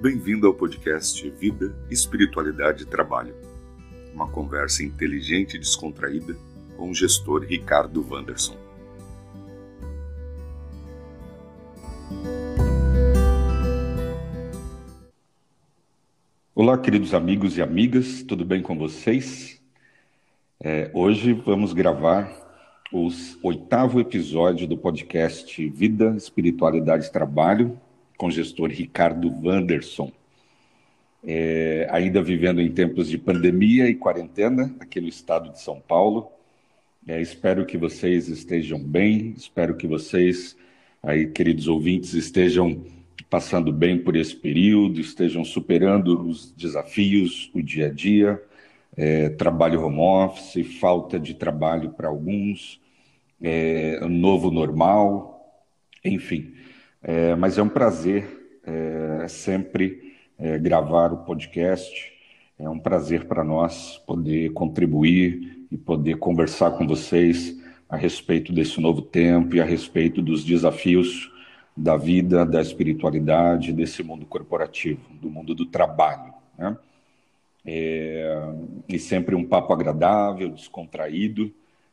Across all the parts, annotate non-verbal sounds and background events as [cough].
Bem-vindo ao podcast Vida, Espiritualidade e Trabalho. Uma conversa inteligente e descontraída com o gestor Ricardo Wanderson. Olá, queridos amigos e amigas, tudo bem com vocês? É, hoje vamos gravar o oitavo episódio do podcast Vida, Espiritualidade e Trabalho, com o gestor Ricardo Wanderson. É, ainda vivendo em tempos de pandemia e quarentena aqui no estado de São Paulo. É, espero que vocês estejam bem, espero que vocês, aí, queridos ouvintes, estejam passando bem por esse período, estejam superando os desafios, o dia a dia, é, trabalho home office, falta de trabalho para alguns, é, novo normal, enfim. É, mas é um prazer é, sempre é, gravar o podcast. É um prazer para nós poder contribuir e poder conversar com vocês a respeito desse novo tempo e a respeito dos desafios da vida, da espiritualidade, desse mundo corporativo, do mundo do trabalho. Né? É, e sempre um papo agradável, descontraído,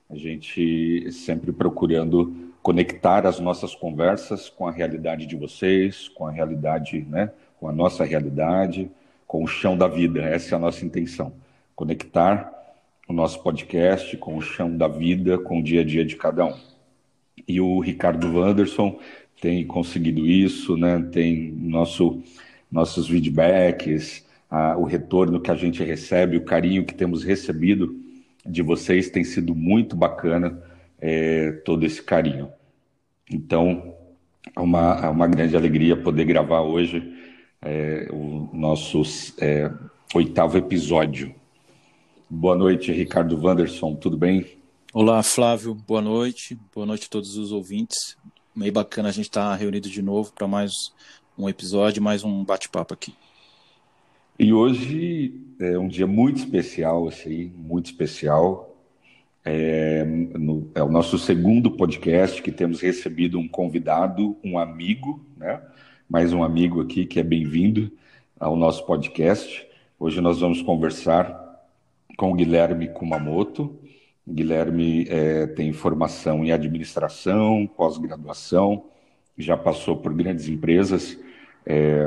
a gente sempre procurando conectar as nossas conversas com a realidade de vocês, com a realidade, né, com a nossa realidade, com o chão da vida. Essa é a nossa intenção. Conectar o nosso podcast com o chão da vida, com o dia a dia de cada um. E o Ricardo Wanderson tem conseguido isso, né? Tem nosso nossos feedbacks, a, o retorno que a gente recebe, o carinho que temos recebido de vocês tem sido muito bacana é, todo esse carinho. Então, é uma, é uma grande alegria poder gravar hoje é, o nosso é, oitavo episódio. Boa noite, Ricardo Wanderson, tudo bem? Olá, Flávio, boa noite. Boa noite a todos os ouvintes. Meio bacana a gente estar tá reunido de novo para mais um episódio, mais um bate-papo aqui. E hoje é um dia muito especial, assim, muito especial. É, no, é, o nosso segundo podcast que temos recebido um convidado, um amigo, né? Mais um amigo aqui que é bem-vindo ao nosso podcast. Hoje nós vamos conversar com o Guilherme Kumamoto. O Guilherme é, tem formação em administração, pós-graduação, já passou por grandes empresas é,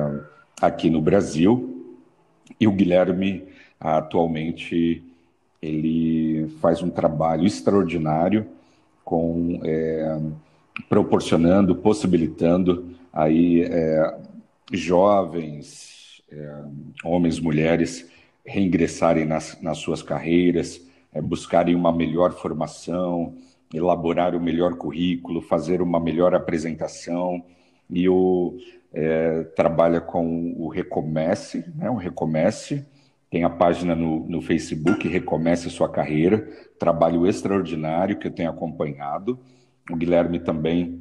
aqui no Brasil. E o Guilherme atualmente ele faz um trabalho extraordinário com é, proporcionando, possibilitando aí é, jovens, é, homens, mulheres reingressarem nas, nas suas carreiras, é, buscarem uma melhor formação, elaborar o melhor currículo, fazer uma melhor apresentação. E o é, trabalha com o Recomece, né, o Recomece, tem a página no, no Facebook, Recomece Sua Carreira, trabalho extraordinário que eu tenho acompanhado. O Guilherme também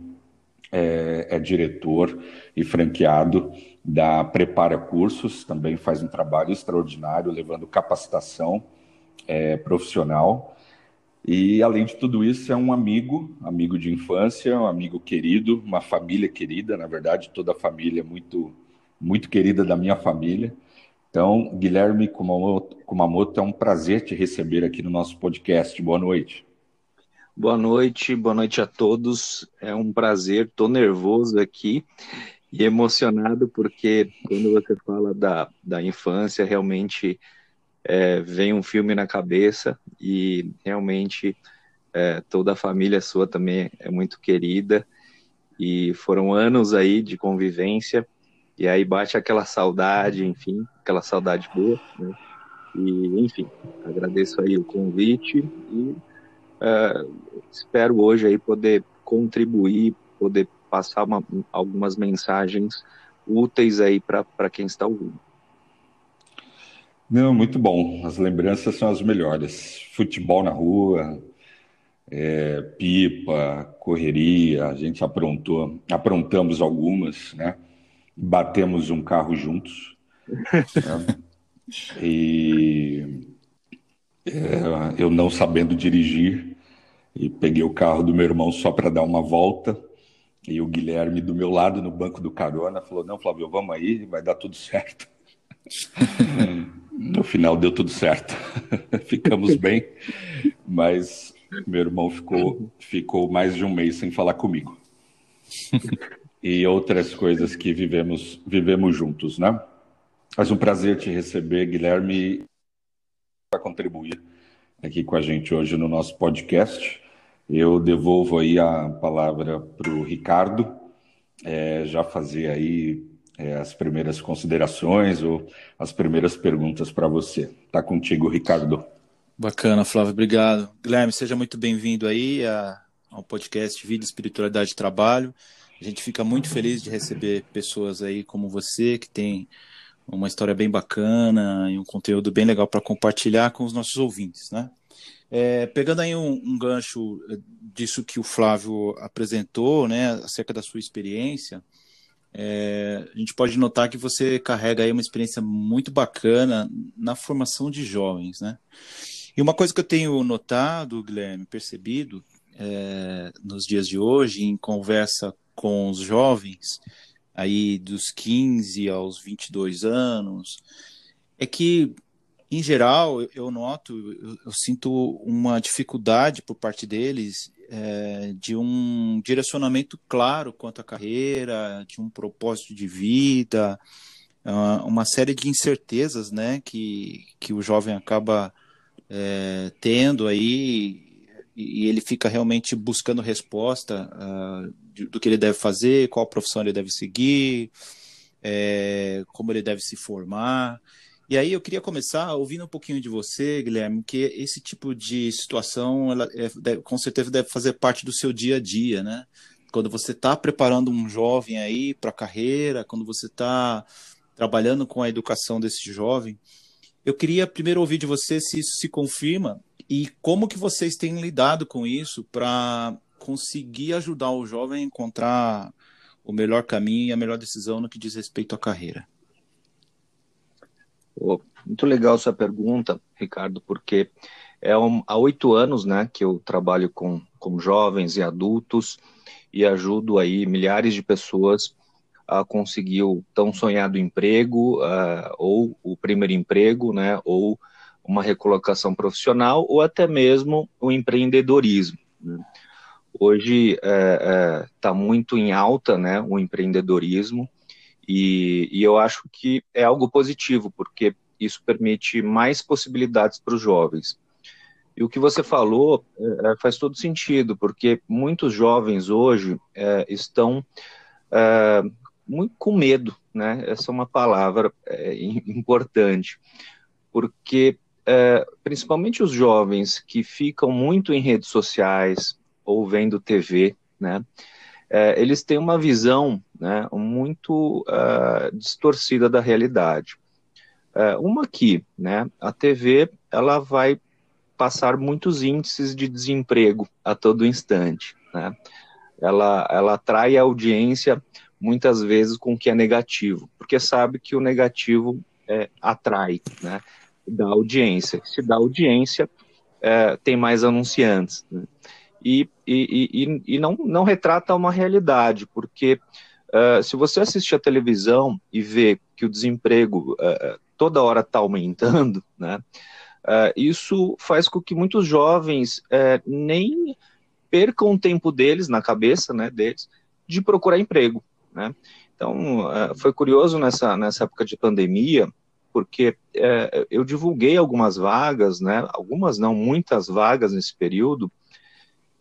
é, é, diretor e franqueado da Prepara Cursos, também faz um trabalho extraordinário, levando capacitação é, profissional. E, além de tudo isso, é um amigo, amigo de infância, um amigo querido, uma família querida, na verdade, toda a família é muito, muito querida da minha família. Então, Guilherme Kumamoto, é um prazer te receber aqui no nosso podcast. Boa noite. Boa noite, boa noite a todos. É um prazer, estou nervoso aqui e emocionado porque quando você fala da, da infância, realmente é, vem um filme na cabeça e realmente é, toda a família sua também é muito querida e foram anos aí de convivência e aí bate aquela saudade, enfim, aquela saudade boa, né? E, enfim, agradeço aí o convite e uh, espero hoje aí poder contribuir, poder passar uma, algumas mensagens úteis aí para quem está ouvindo. Não, muito bom. As lembranças são as melhores. Futebol na rua, é, pipa, correria, a gente aprontou, aprontamos algumas, né? Batemos um carro juntos. né? E é, eu não sabendo dirigir, e peguei o carro do meu irmão só para dar uma volta E o Guilherme do meu lado no banco do carona falou: Não, Flávio, vamos aí, vai dar tudo certo. no final deu tudo certo. [laughs] Ficamos bem, mas meu irmão ficou, ficou mais de um mês sem falar comigo. E outras coisas que vivemos, vivemos juntos, né? Mas um prazer te receber, Guilherme, para contribuir aqui com a gente hoje no nosso podcast. Eu devolvo aí a palavra para o Ricardo, é, já fazer aí é, as primeiras considerações ou as primeiras perguntas para você. Tá contigo, Ricardo. Bacana, Flávio, obrigado. Guilherme, seja muito bem-vindo aí a, ao podcast Vida, Espiritualidade e Trabalho. A gente fica muito feliz de receber pessoas aí como você, que tem uma história bem bacana e um conteúdo bem legal para compartilhar com os nossos ouvintes, né? É, pegando aí um, um, gancho disso que o Flávio apresentou, né, acerca da sua experiência, é, a gente pode notar que você carrega aí uma experiência muito bacana na formação de jovens, né? E uma coisa que eu tenho notado, Guilherme, percebido é, nos dias de hoje, em conversa com os jovens, aí dos 15 aos 22 anos, é que, em geral, eu noto, eu, eu sinto uma dificuldade por parte deles é, de um direcionamento claro quanto à carreira, de um propósito de vida, uma série de incertezas né, que, que o jovem acaba é, tendo aí e ele fica realmente buscando resposta uh, do que ele deve fazer, qual profissão ele deve seguir, é, como ele deve se formar. E aí eu queria começar ouvindo um pouquinho de você, Guilherme, que esse tipo de situação, ela é, deve, com certeza deve fazer parte do seu dia a dia, né? Quando você está preparando um jovem aí para a carreira, quando você está trabalhando com a educação desse jovem, eu queria primeiro ouvir de você se isso se confirma e como que vocês têm lidado com isso para conseguir ajudar o jovem a encontrar o melhor caminho e a melhor decisão no que diz respeito à carreira. Oh, muito legal essa pergunta, Ricardo, porque é um, há oito anos né, que eu trabalho com, com jovens e adultos e ajudo aí milhares de pessoas a conseguir o tão sonhado emprego, uh, ou o primeiro emprego, né, ou uma recolocação profissional, ou até mesmo o empreendedorismo. Né. Hoje está é, é, tá muito em alta né, o empreendedorismo, e, e eu acho que é algo positivo, porque isso permite mais possibilidades para os jovens. E o que você falou é, faz todo sentido, porque muitos jovens hoje é, estão é, muito com medo, né? Essa é uma palavra é, [laughs] importante, porque é, principalmente os jovens que ficam muito em redes sociais ou vendo TV, né? É, eles têm uma visão né, muito uh, distorcida da realidade. Uma aqui, né, a TV ela vai passar muitos índices de desemprego a todo instante. Né? Ela, ela atrai a audiência muitas vezes com o que é negativo, porque sabe que o negativo é, atrai, né? Dá audiência. Se dá audiência, é, tem mais anunciantes. Né? E, e, e, e, não, não retrata uma realidade, porque uh, se você assistir a televisão e vê que o desemprego uh, toda hora está aumentando, [laughs] né? Uh, isso faz com que muitos jovens nem percam o tempo deles, na cabeça né, deles, de procurar emprego. Né? Então, foi curioso nessa, nessa época de pandemia, porque é, eu divulguei algumas vagas, né, algumas não, muitas vagas nesse período,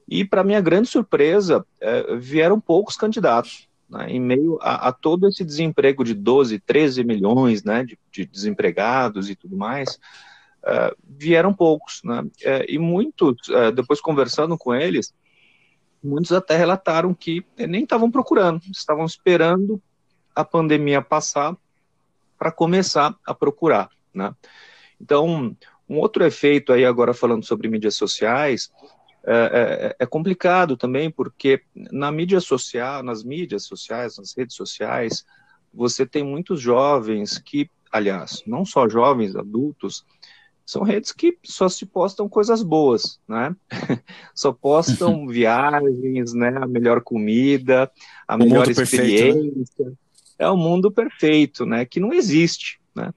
e para minha grande surpresa, é, vieram poucos candidatos. Né, em meio a, a, todo esse desemprego de 12, 13 milhões né, de, de desempregados e tudo mais, é, vieram poucos. Né, é, e muitos, é, depois conversando com eles, muitos até relataram que nem estavam procurando, estavam esperando a pandemia passar para começar a procurar, né? Então, um outro efeito aí agora falando sobre mídias sociais é, é, é, complicado também porque na mídia social, nas mídias sociais, nas redes sociais, você tem muitos jovens que, aliás, não só jovens, adultos, são redes que só se postam coisas boas, né? [laughs] só postam [laughs] viagens, né? A melhor comida, a o melhor experiência. Perfeito, né? É o mundo perfeito, né? Que não existe, né?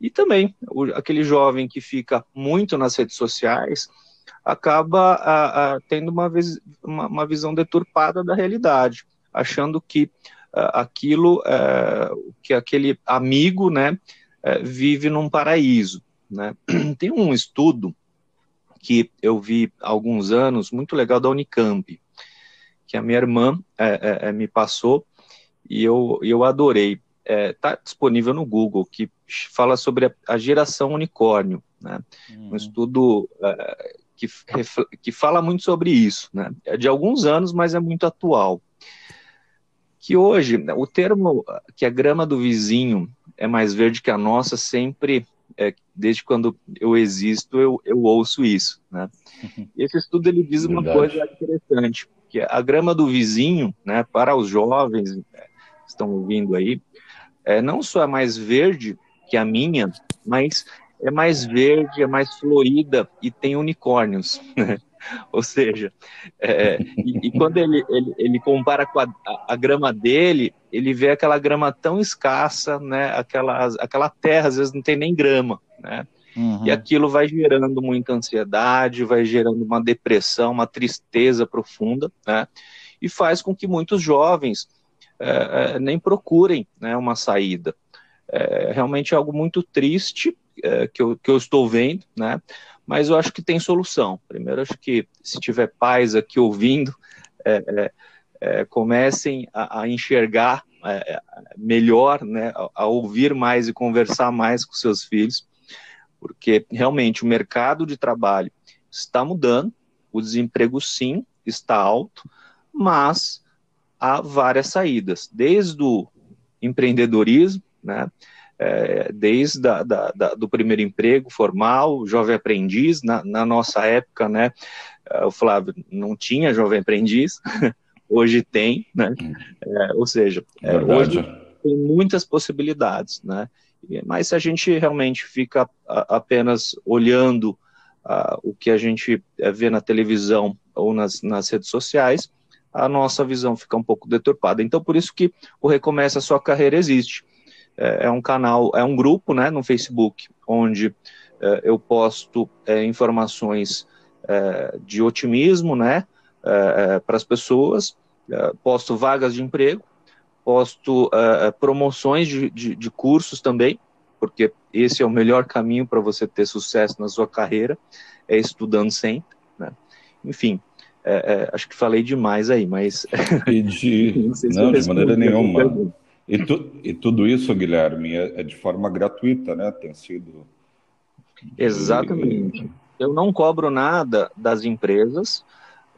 E também o, aquele jovem que fica muito nas redes sociais acaba a, a, tendo uma, uma, uma, visão deturpada da realidade, achando que a, aquilo, é, que aquele amigo, né, é, vive num paraíso. Né? [clears throat] Tem um estudo que eu vi há alguns anos, muito legal, da Unicamp, que a minha irmã é, é, é me passou e eu, eu adorei. Está é, disponível no Google, que fala sobre a, a geração unicórnio. Né? Uhum. Um estudo é, que, que fala muito sobre isso. Né? É de alguns anos, mas é muito atual. Que hoje, o termo que a grama do vizinho é mais verde que a nossa sempre é, desde quando eu existo, eu, eu ouço isso. Né? [laughs] Esse estudo ele diz uma coisa interessante, que a grama do vizinho, né, para os jovens né, estão ouvindo aí, é, não só é mais verde que a minha, mas é mais verde, é mais florida e tem unicórnios. [laughs] Né? Ou seja, é, e, e, quando ele, ele, ele compara com a, a, grama dele, ele vê aquela grama tão escassa, né? Aquela, aquela terra, às vezes, não tem nem grama, né? Uhum. E aquilo vai gerando muita ansiedade, vai gerando uma depressão, uma tristeza profunda, né? E faz com que muitos jovens é, é, nem procurem né, uma saída. É realmente algo muito triste é, que, eu, que eu estou vendo, né? mas eu acho que tem solução. Primeiro, acho que se tiver pais aqui ouvindo, é, é, é comecem a, a enxergar é, melhor, né, a, a, ouvir mais e conversar mais com seus filhos, porque realmente o mercado de trabalho está mudando, o desemprego sim está alto, mas há várias saídas, desde o empreendedorismo, né, é, desde da, da, da, do primeiro emprego formal, jovem aprendiz, na, na, nossa época, né, é, o Flávio não tinha jovem aprendiz, [laughs] hoje tem, né, é, ou seja, é, hoje tem muitas possibilidades, né, mas se a gente realmente fica apenas olhando uh, o que a gente é, vê na televisão ou nas, nas redes sociais, a nossa visão fica um pouco deturpada. Então, por isso que o Recomeça Sua Carreira existe. É, é um canal, é um grupo né, no Facebook, onde é, eu posto é, informações é, de otimismo né, é, para as pessoas, posto vagas de emprego, posto promoções de, de, de cursos também, porque esse é o melhor caminho para você ter sucesso na sua carreira, é estudando sempre. Né? Enfim, é, é, acho que falei demais aí, mas. De... [laughs] não, não de maneira nenhuma. E, tu, e tudo isso, Guilherme, é, é, de forma gratuita, né? Tem sido. Exatamente. Eu não cobro nada das empresas,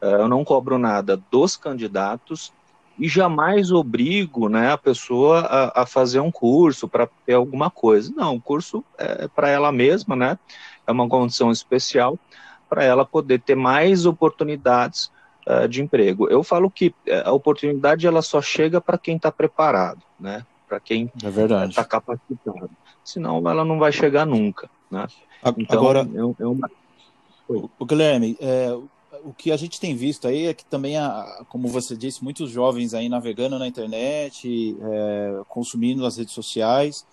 eh, eu não cobro nada dos candidatos e jamais obrigo né, a pessoa a, a fazer um curso para ter alguma coisa. Não, o curso é para ela mesma, né? É uma condição especial para ela poder ter mais oportunidades uh, de emprego. Eu falo que eh, a oportunidade ela só chega para quem está preparado, né? Para quem é está capacitado. Senão ela não vai chegar nunca, né? Então, Agora, é, é uma... o Guilherme, é, o que a gente tem visto aí é que também, a, como você disse, muitos jovens aí navegando na internet, é, consumindo as redes sociais,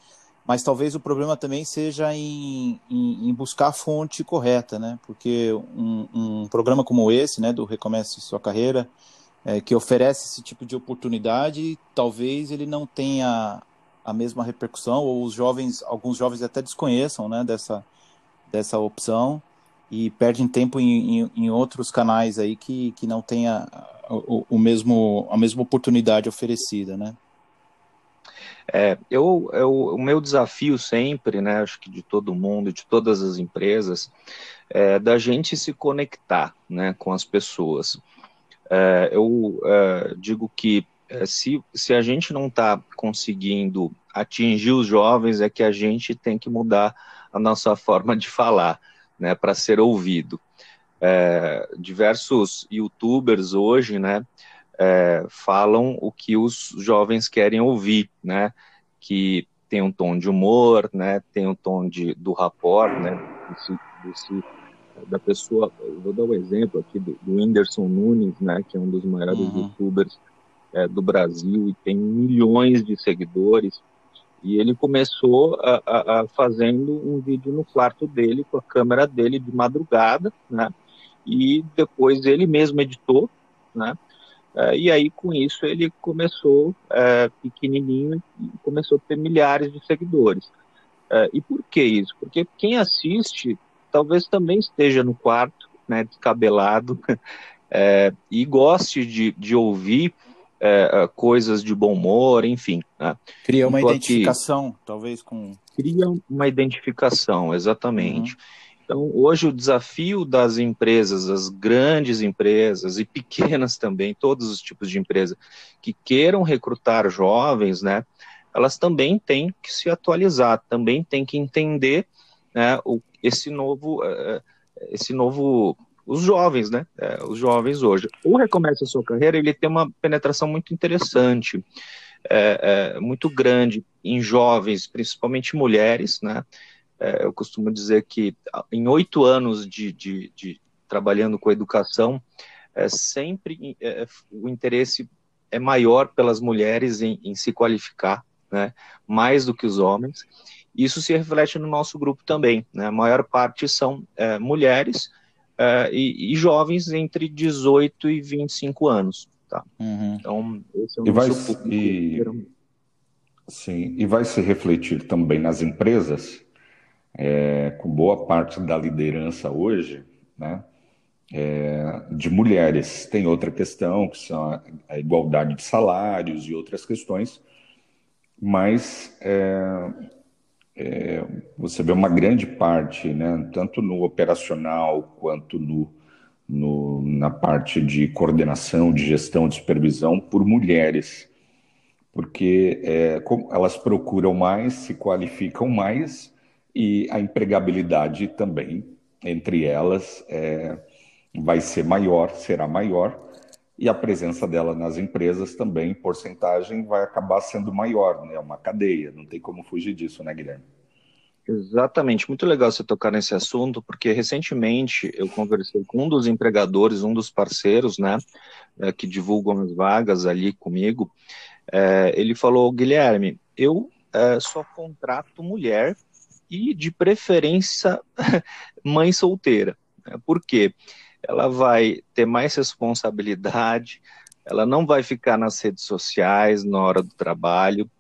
mas talvez o problema também seja em, em, em buscar a fonte correta, né? Porque um, um, programa como esse, né, do Recomece Sua Carreira, é, que oferece esse tipo de oportunidade, talvez ele não tenha a mesma repercussão, ou os jovens, alguns jovens até desconheçam, né, dessa, dessa opção e perdem tempo em, em, em outros canais aí que, que não tenha o, o mesmo, a mesma oportunidade oferecida, né? É, eu, eu, o meu desafio sempre, né, acho que de todo mundo, de todas as empresas, é da gente se conectar né, com as pessoas. É, eu é, digo que é, se, se a gente não está conseguindo atingir os jovens, é que a gente tem que mudar a nossa forma de falar, né, para ser ouvido. É, diversos youtubers hoje, né, é, falam o que os jovens querem ouvir, né? Que tem um tom de humor, né? Tem um tom de, do rapport, né? desse, desse, da pessoa, vou dar um exemplo aqui do, do Whindersson Nunes, né, que é um dos maiores uhum. youtubers é, do Brasil e tem milhões de seguidores, e ele começou a, a, a fazendo um vídeo no quarto dele, com a câmera dele de madrugada, né, e depois ele mesmo editou, né, é, e aí, com isso, ele começou é, pequenininho e começou a ter milhares de seguidores. É, e por que isso? Porque quem assiste talvez também esteja no quarto, né, descabelado, [laughs] e goste de, de ouvir coisas de bom humor, enfim. Né? Cria uma identificação, talvez com. Cria uma identificação, exatamente. Uhum. Então, hoje o desafio das empresas, as grandes empresas e pequenas também, todos os tipos de empresa que queiram recrutar jovens, né, elas também têm que se atualizar, também têm que entender né, o, esse novo, uh, esse novo, os jovens, né, uh, os jovens hoje. O Recomeça a Sua Carreira, ele tem uma penetração muito interessante, muito grande em jovens, principalmente mulheres, né, é, eu costumo dizer que em oito anos de, de, de, trabalhando com educação, é, sempre é, o interesse é maior pelas mulheres em, em se qualificar, né, mais do que os homens. Isso se reflete no nosso grupo também. Né, a maior parte são é, mulheres é, e, e, jovens entre 18 e 25 anos. Tá? Uhum. Então, esse é o e nosso vai, público. E, sim, e vai se refletir também nas empresas é, com boa parte da liderança hoje, né, é, de mulheres. Tem outra questão, que são a, igualdade de salários e outras questões, mas é, é, você vê uma grande parte, né, tanto no operacional quanto no, no, na parte de coordenação, de gestão, de supervisão, por mulheres. Porque é, elas procuram mais, se qualificam mais e a empregabilidade também entre elas é, vai ser maior, será maior, e a presença dela nas empresas também, em porcentagem, vai acabar sendo maior, né? É uma cadeia, não tem como fugir disso, né, Guilherme? Exatamente, muito legal você tocar nesse assunto, porque recentemente eu conversei com um dos empregadores, um dos parceiros, né, é, que divulgam as vagas ali comigo. É, ele falou, Guilherme, eu é, só contrato mulher e, de preferência, [laughs] mãe solteira. Né? Por quê? Ela vai ter mais responsabilidade, ela não vai ficar nas redes sociais na hora do trabalho,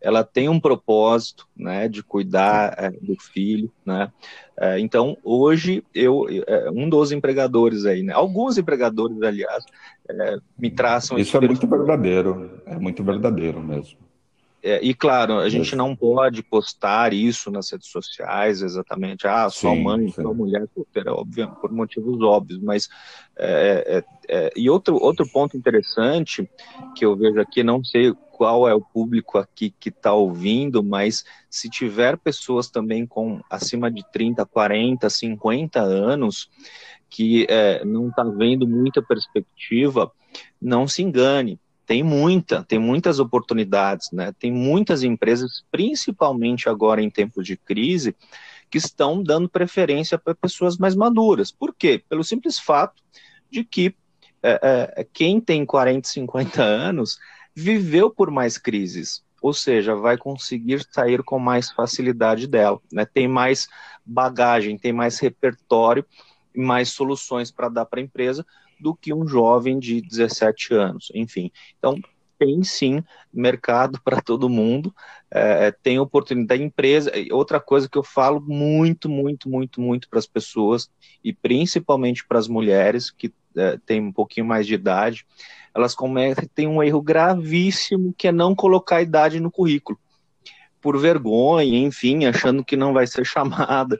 ela tem um propósito, né, de cuidar é, do filho, né, é, então hoje eu, é, um dos empregadores aí, né, alguns empregadores, aliás, me traçam... Isso é muito verdadeiro, é muito verdadeiro mesmo. É, e claro, a gente não pode postar isso nas redes sociais exatamente, ah, só sim, mãe, sim. só mulher solteira, óbvio, por motivos óbvios, mas é, é, é, e outro, outro ponto interessante que eu vejo aqui, não sei qual é o público aqui que está ouvindo, mas se tiver pessoas também com acima de 30, 40, 50 anos que é, não está vendo muita perspectiva, não se engane tem muita, tem muitas oportunidades, né? Tem muitas empresas, principalmente agora em tempos de crise, que estão dando preferência para pessoas mais maduras. Por quê? Pelo simples fato de que é, é, quem tem 40, 50 anos viveu por mais crises, ou seja, vai conseguir sair com mais facilidade dela, né? Tem mais bagagem, tem mais repertório mais soluções para dar para a empresa do que um jovem de 17 anos. Enfim, então tem sim mercado [laughs] para todo mundo, é, tem oportunidade. empresa, outra coisa que eu falo muito, muito, muito, muito para as pessoas, e principalmente para as mulheres que é, têm um pouquinho mais de idade, elas cometem um erro gravíssimo que é não colocar a idade no currículo. Por vergonha, enfim, achando que não vai ser [laughs] chamada.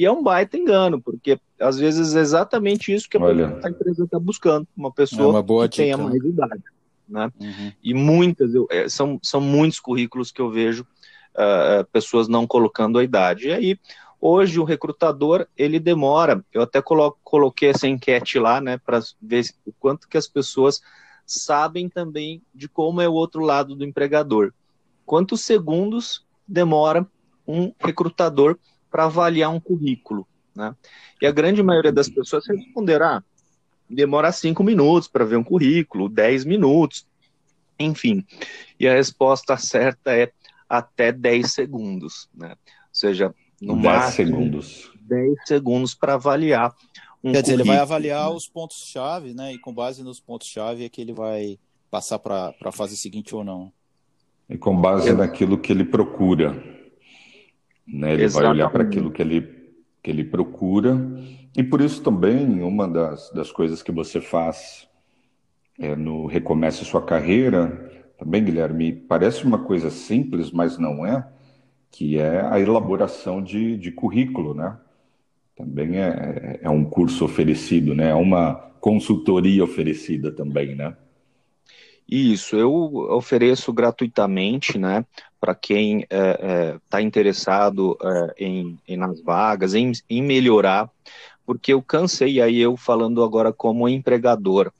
E é um baita engano, porque às vezes é exatamente isso que a, a empresa está buscando, uma pessoa é uma que dica. tenha mais idade. Né? Uhum. E muitas, eu, é, são, são muitos currículos que eu vejo uh, pessoas não colocando a idade. E aí, hoje o recrutador, ele demora, eu até colo coloquei essa enquete lá, né, para ver o quanto que as pessoas sabem também de como é o outro lado do empregador. Quantos segundos demora um recrutador para avaliar um currículo. né? E a grande maioria das pessoas responderá, demora cinco minutos para ver um currículo, dez minutos, enfim. E a resposta certa é até 10 segundos, né? Ou seja, no 10 máximo segundos. 10 segundos para avaliar um Quer dizer, ele vai avaliar os pontos-chave, né? E com base nos pontos-chave é que ele vai passar para a fase seguinte ou não. E com base naquilo que ele procura. Né? Ele Exatamente. vai olhar para aquilo que ele, que ele procura. E por isso também, uma das, das coisas que você faz é, no Recomece Sua Carreira, também, Guilherme, parece uma coisa simples, mas não é, que é a elaboração de, de currículo, né? Também é, é, é um curso oferecido, né? É uma consultoria oferecida também, né? Isso, eu ofereço gratuitamente, né, para quem está é, é, tá interessado é, em, em, nas vagas, em, em melhorar, porque eu cansei, aí eu falando agora como empregador,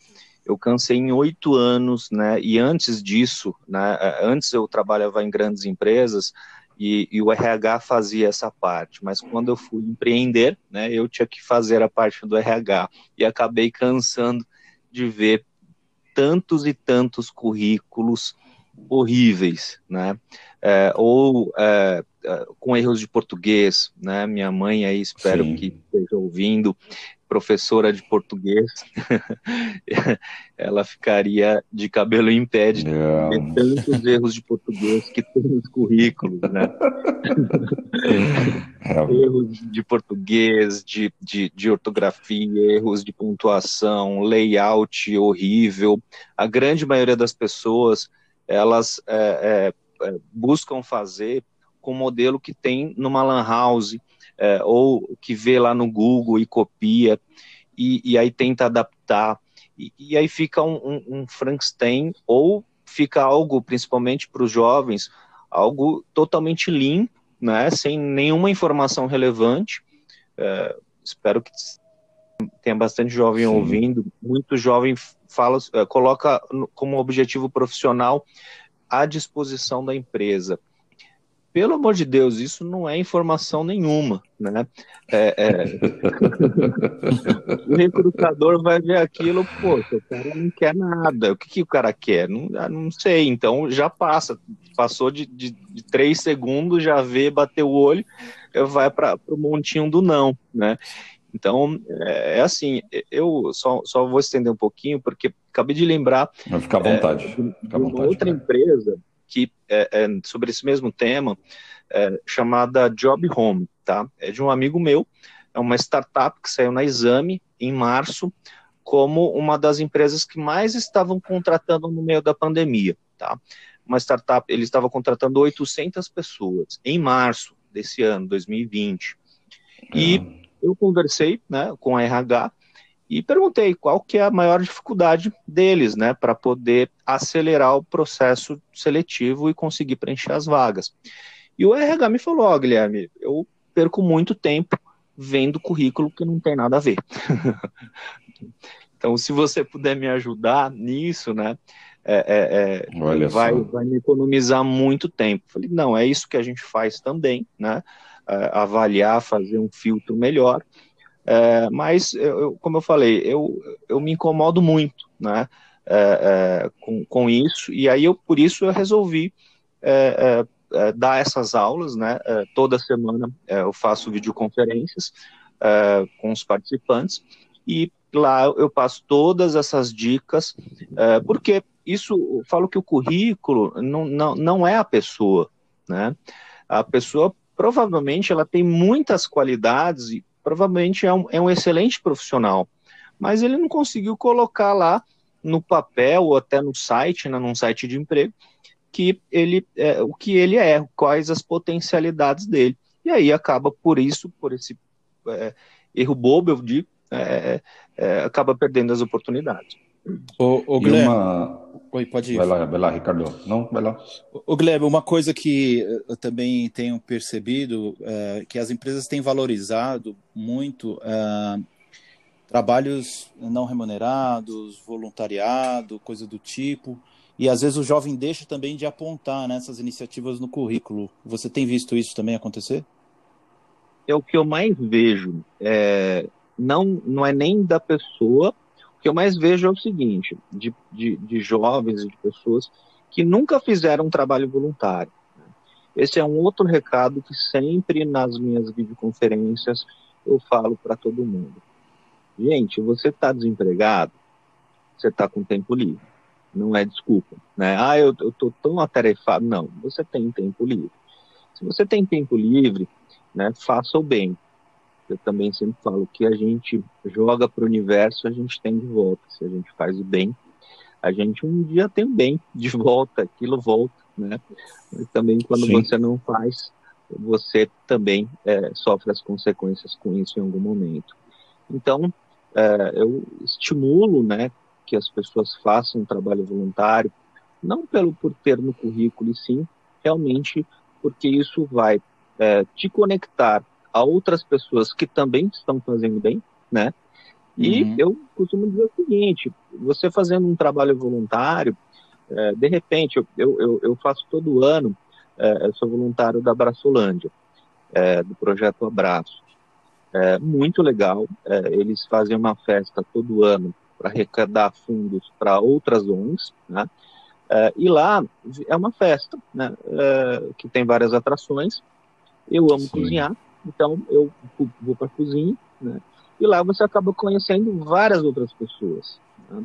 eu cansei em oito anos, né, e antes disso, né, é, antes eu trabalhava em grandes empresas, e, e, o RH fazia essa parte, mas quando eu fui empreender, né, eu tinha que fazer a parte do RH, e acabei cansando de ver tantos e tantos currículos horríveis, né? É, ou é, é, com erros de português, né? Minha mãe aí espero Sim. que esteja ouvindo, professora de português, [laughs] ela ficaria de cabelo em pé de ter tantos erros de português que tem nos currículos, né? [laughs] É. erros de português, de, de, de ortografia, erros de pontuação, layout horrível. A grande maioria das pessoas, elas é, é, é buscam fazer com o modelo que tem numa lan house, é, ou que vê lá no Google e copia, e, e aí tenta adaptar, e, e aí fica um, um, um, Frankenstein, ou fica algo, principalmente para os jovens, algo totalmente limpo, né, sem nenhuma informação relevante. É, espero que tenha bastante jovem Sim. ouvindo. Muito jovem fala, é, coloca como objetivo profissional à disposição da empresa pelo amor de Deus, isso não é informação nenhuma, né? É, é... o recrutador vai ver aquilo, pô, o cara não quer nada. O que, que o cara quer? Não, ah, não sei. Então já passa, passou de, de, de três segundos, já vê, bateu o olho, vai para o montinho do não, né? Então, é, é assim, eu só, só vou estender um pouquinho, porque acabei de lembrar. Vai ficar à vontade. É, de, de uma outra cara. empresa aqui é, é, sobre esse mesmo tema, é, chamada Job Home, tá? É de um amigo meu, é uma startup que saiu na Exame em março, como uma das empresas que mais estavam contratando no meio da pandemia, tá? Uma startup, ele estava contratando 800 pessoas em março desse ano, 2020. E uhum. eu conversei, né, com a RH e perguntei qual que é a maior dificuldade deles, né, para poder acelerar o processo seletivo e conseguir preencher as vagas. E o RH me falou, ó, oh, Guilherme, eu perco muito tempo vendo currículo que não tem nada a ver. [laughs] então, se você puder me ajudar nisso, né, é, é, é vai, vai me economizar muito tempo. Falei, não, é isso que a gente faz também, né, é, avaliar, fazer um filtro melhor é, mas, eu, como eu falei, eu, eu me incomodo muito né, é, é, com, com isso, e aí eu, por isso eu resolvi é, é, é, dar essas aulas, né, toda semana eu faço videoconferências com os participantes, e lá eu passo todas essas dicas, porque isso, eu falo que o currículo não, não, não é a pessoa, né, a pessoa provavelmente ela tem muitas qualidades provavelmente é um, é um excelente profissional, mas ele não conseguiu colocar lá no papel ou até no site, né, num site de emprego, que ele, é, o que ele é, quais as potencialidades dele. E aí acaba por isso, por esse é, erro bobo, eu digo, é, é acaba perdendo as oportunidades. O, o Guilherme, uma... Oi, pode ir. Vai lá, vai lá, Ricardo. Não, vai lá. O Guilherme, uma coisa que eu também tenho percebido é que as empresas têm valorizado muito é, trabalhos não remunerados, voluntariado, coisa do tipo. E às vezes o jovem deixa também de apontar nessas né, iniciativas no currículo. Você tem visto isso também acontecer? é o que eu mais vejo. É, não, não é nem da pessoa, que eu mais vejo é o seguinte, de, de, de jovens e de pessoas que nunca fizeram um trabalho voluntário. Esse é um outro recado que sempre nas minhas videoconferências eu falo para todo mundo. Gente, você está desempregado, você está com tempo livre. Não é desculpa. Né? Ah, eu estou tão atarefado. Não, você tem tempo livre. Se você tem tempo livre, né, faça o bem. Eu também sempre falo que a gente joga para o universo, a gente tem de volta. Se a gente faz o bem, a gente um dia tem o bem de volta, aquilo volta, né? Mas também quando Sim. você não faz, você também é, sofre as consequências com isso em algum momento. Então, é, eu estimulo, né, que as pessoas façam um trabalho voluntário, não pelo por ter no currículo, e sim realmente porque isso vai é, te conectar a outras pessoas que também estão fazendo bem, né? E uhum. eu costumo dizer o seguinte: você fazendo um trabalho voluntário, é, de repente, eu, eu, eu, faço todo ano, é, eu sou voluntário da Abraçolândia, é, do projeto Abraço. É muito legal, é, eles fazem uma festa todo ano para arrecadar fundos para outras ONGs, né? É, e lá é uma festa, né? Que tem várias atrações. Eu amo Sim. cozinhar, então eu vou para a cozinha, né? E lá você acaba conhecendo várias outras pessoas. Né?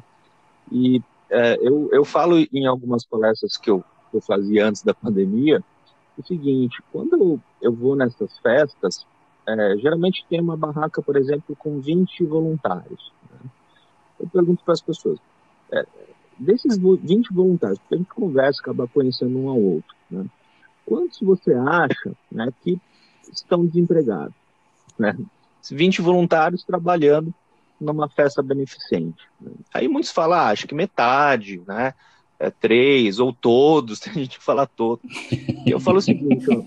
E é, eu, eu falo em algumas palestras que eu, que eu fazia antes da pandemia, o seguinte, quando eu, vou nessas festas, é, geralmente tem uma barraca, por exemplo, com 20 voluntários. Né? Eu pergunto para as pessoas, é, desses 20 voluntários, porque a gente conversa, acaba conhecendo um ao outro, né? quantos você acha né, que estão desempregados? Né? 20 voluntários trabalhando numa festa beneficente. Aí muitos falam, ah, acho que metade, né? É, três ou todos, [laughs] tem gente que fala todos. E eu falo o seguinte: ó,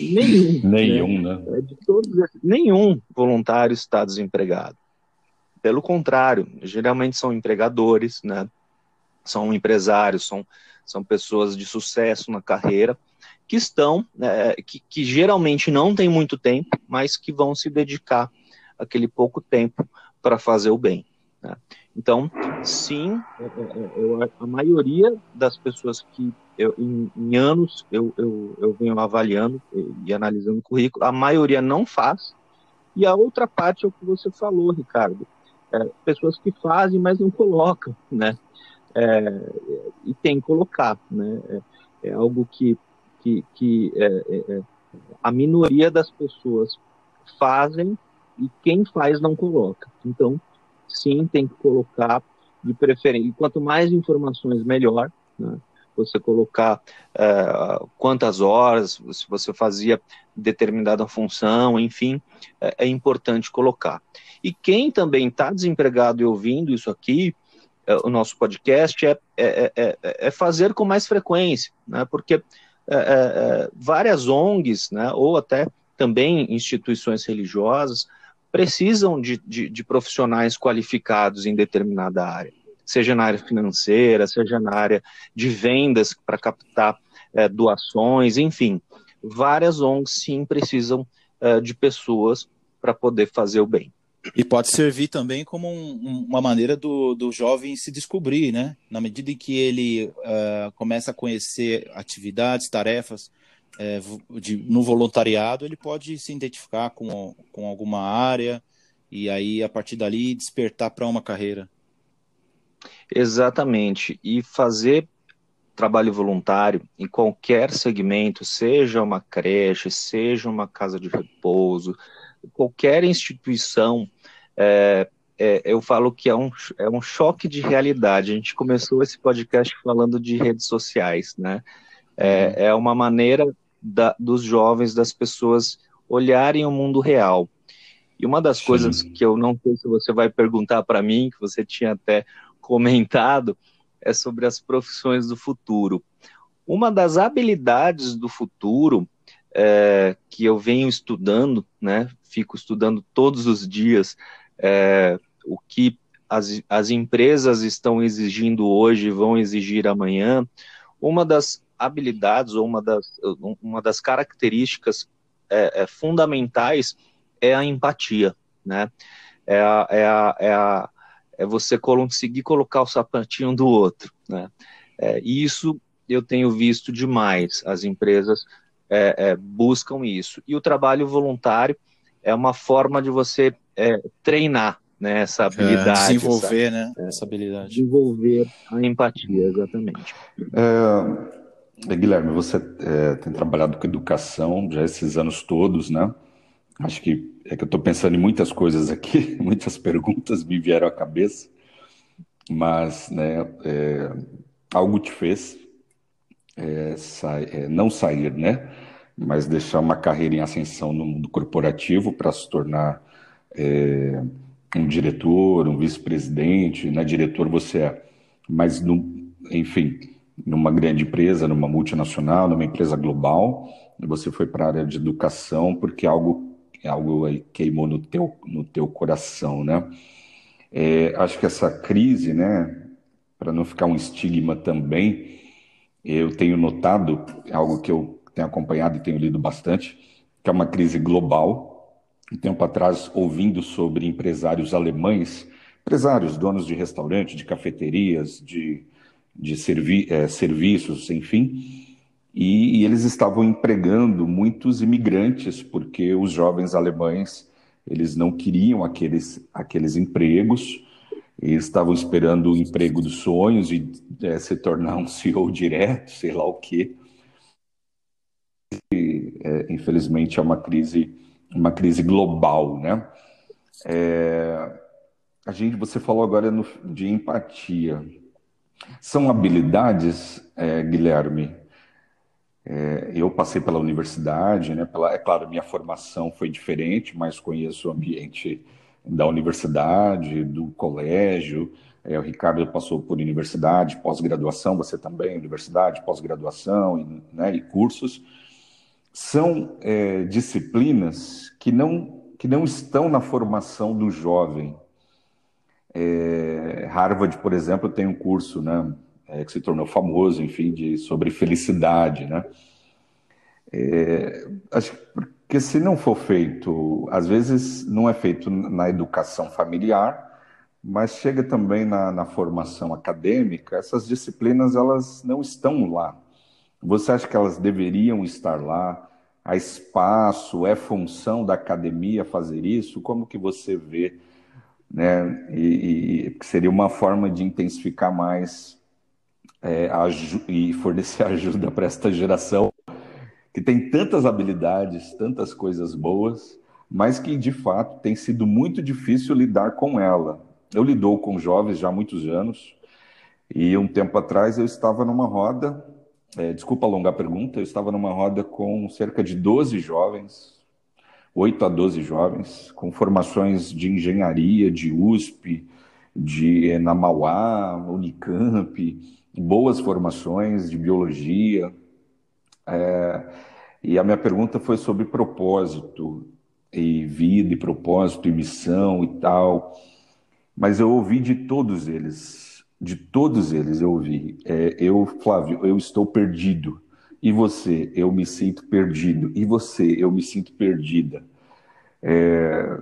nenhum. [laughs] Nenhum, né? né? De todos nenhum voluntário está desempregado. Pelo contrário, geralmente são empregadores, né? São empresários, são, são pessoas de sucesso na carreira que estão, é, que, que geralmente não têm muito tempo, mas que vão se dedicar aquele pouco tempo para fazer o bem. Né? Então, sim, é, é, eu, a maioria das pessoas que eu, em, em, anos eu, eu, eu venho avaliando e, e analisando o currículo, a maioria não faz, e a outra parte é o que você falou, Ricardo. É, pessoas que fazem, mas não colocam, né? É, e tem que colocar, né? É, é algo que que, que é, é, é, a minoria das pessoas fazem e quem faz não coloca. Então, sim, tem que colocar de preferência. E quanto mais informações, melhor. Né? Você colocar é, quantas horas, se você fazia determinada função, enfim, é, é importante colocar. E quem também está desempregado e ouvindo isso aqui, é, o nosso podcast, é, é, é, fazer com mais frequência, né? porque é, é, é, várias ONGs, né, ou até também instituições religiosas, precisam de, de, de, profissionais qualificados em determinada área, seja na área financeira, seja na área de vendas para captar é, doações, enfim. Várias ONGs sim precisam é, de pessoas para poder fazer o bem. E pode servir também como um, uma maneira do, do jovem se descobrir, né? Na medida em que ele uh, começa a conhecer atividades, tarefas uh, de, no voluntariado, ele pode se identificar com, com alguma área e aí, a partir dali, despertar para uma carreira. Exatamente. E fazer trabalho voluntário em qualquer segmento, seja uma creche, seja uma casa de repouso, qualquer instituição, é, é, eu falo que é um, é um choque de realidade. A gente começou esse podcast falando de redes sociais, né? É, uhum. é uma maneira da, dos jovens, das pessoas olharem o mundo real. E uma das Sim. coisas que eu não sei se você vai perguntar para mim, que você tinha até comentado, é sobre as profissões do futuro. Uma das habilidades do futuro é, que eu venho estudando, né? Fico estudando todos os dias é, o que as, as empresas estão exigindo hoje vão exigir amanhã. Uma das habilidades ou uma das, uma das características é, é, fundamentais é a empatia, né? É, a, é, a, é, a, é você conseguir colocar o sapatinho do outro, né? É, isso eu tenho visto demais, as empresas é, é, buscam isso. E o trabalho voluntário é uma forma de você é, treinar né, essa habilidade. É, desenvolver essa, né, essa habilidade. Desenvolver a empatia, exatamente. É, Guilherme, você é, tem trabalhado com educação já esses anos todos, né? Acho que é que eu estou pensando em muitas coisas aqui, [laughs] muitas perguntas me vieram à cabeça, mas né, é, algo te fez é, é, não sair, né? Mas deixar uma carreira em ascensão no mundo corporativo para se tornar é, um diretor, um vice-presidente, né? Diretor você é, mas no, enfim, numa grande empresa, numa multinacional, numa empresa global, você foi para a área de educação porque algo algo aí queimou no teu no teu coração, né? É, acho que essa crise, né? Para não ficar um estigma também, eu tenho notado, algo que eu tenho acompanhado e tenho lido bastante, que é uma crise global. Um tempo atrás, ouvindo sobre empresários alemães, empresários, donos de restaurantes, de cafeterias, de, de servi é, serviços, enfim, e, e, eles estavam empregando muitos imigrantes, porque os jovens alemães eles não queriam aqueles, aqueles empregos, e estavam esperando o emprego dos sonhos e é, se tornar um CEO direto, sei lá o quê. E, é, infelizmente é uma crise, uma crise global, né? É, a gente, você falou agora no, de empatia. São habilidades, é, Guilherme. É, eu passei pela universidade, né? Pela, é claro, minha formação foi diferente, mas conheço o ambiente da universidade, do colégio. É, o Ricardo passou por universidade, pós-graduação, você também, universidade, pós-graduação e, né, e, cursos. São é, disciplinas que não, que não estão na formação do jovem. É, Harvard, por exemplo, tem um curso né, é, que se tornou famoso, enfim, de, sobre felicidade. Né? É, acho que porque se não for feito, às vezes não é feito na educação familiar, mas chega também na, na formação acadêmica, essas disciplinas elas não estão lá. Você acha que elas deveriam estar lá? Há espaço, é função da academia fazer isso? Como que você vê? Né? E, e seria uma forma de intensificar mais é, e fornecer [laughs] ajuda para esta geração que tem tantas habilidades, tantas coisas boas, mas que de fato tem sido muito difícil lidar com ela. Eu lido com jovens já há muitos anos, e um tempo atrás eu estava numa roda, é, desculpa alongar a pergunta, eu estava numa roda com cerca de 12 jovens, 8 a 12 jovens, com formações de engenharia, de USP, de na Mauá, Unicamp, boas formações de biologia, é, e a minha pergunta foi sobre propósito, e vida, e propósito, e missão e tal. Mas eu ouvi de todos eles, de todos eles eu ouvi. É, eu, Flávio, eu estou perdido. E você, eu me sinto perdido. E você, eu me sinto perdida. É,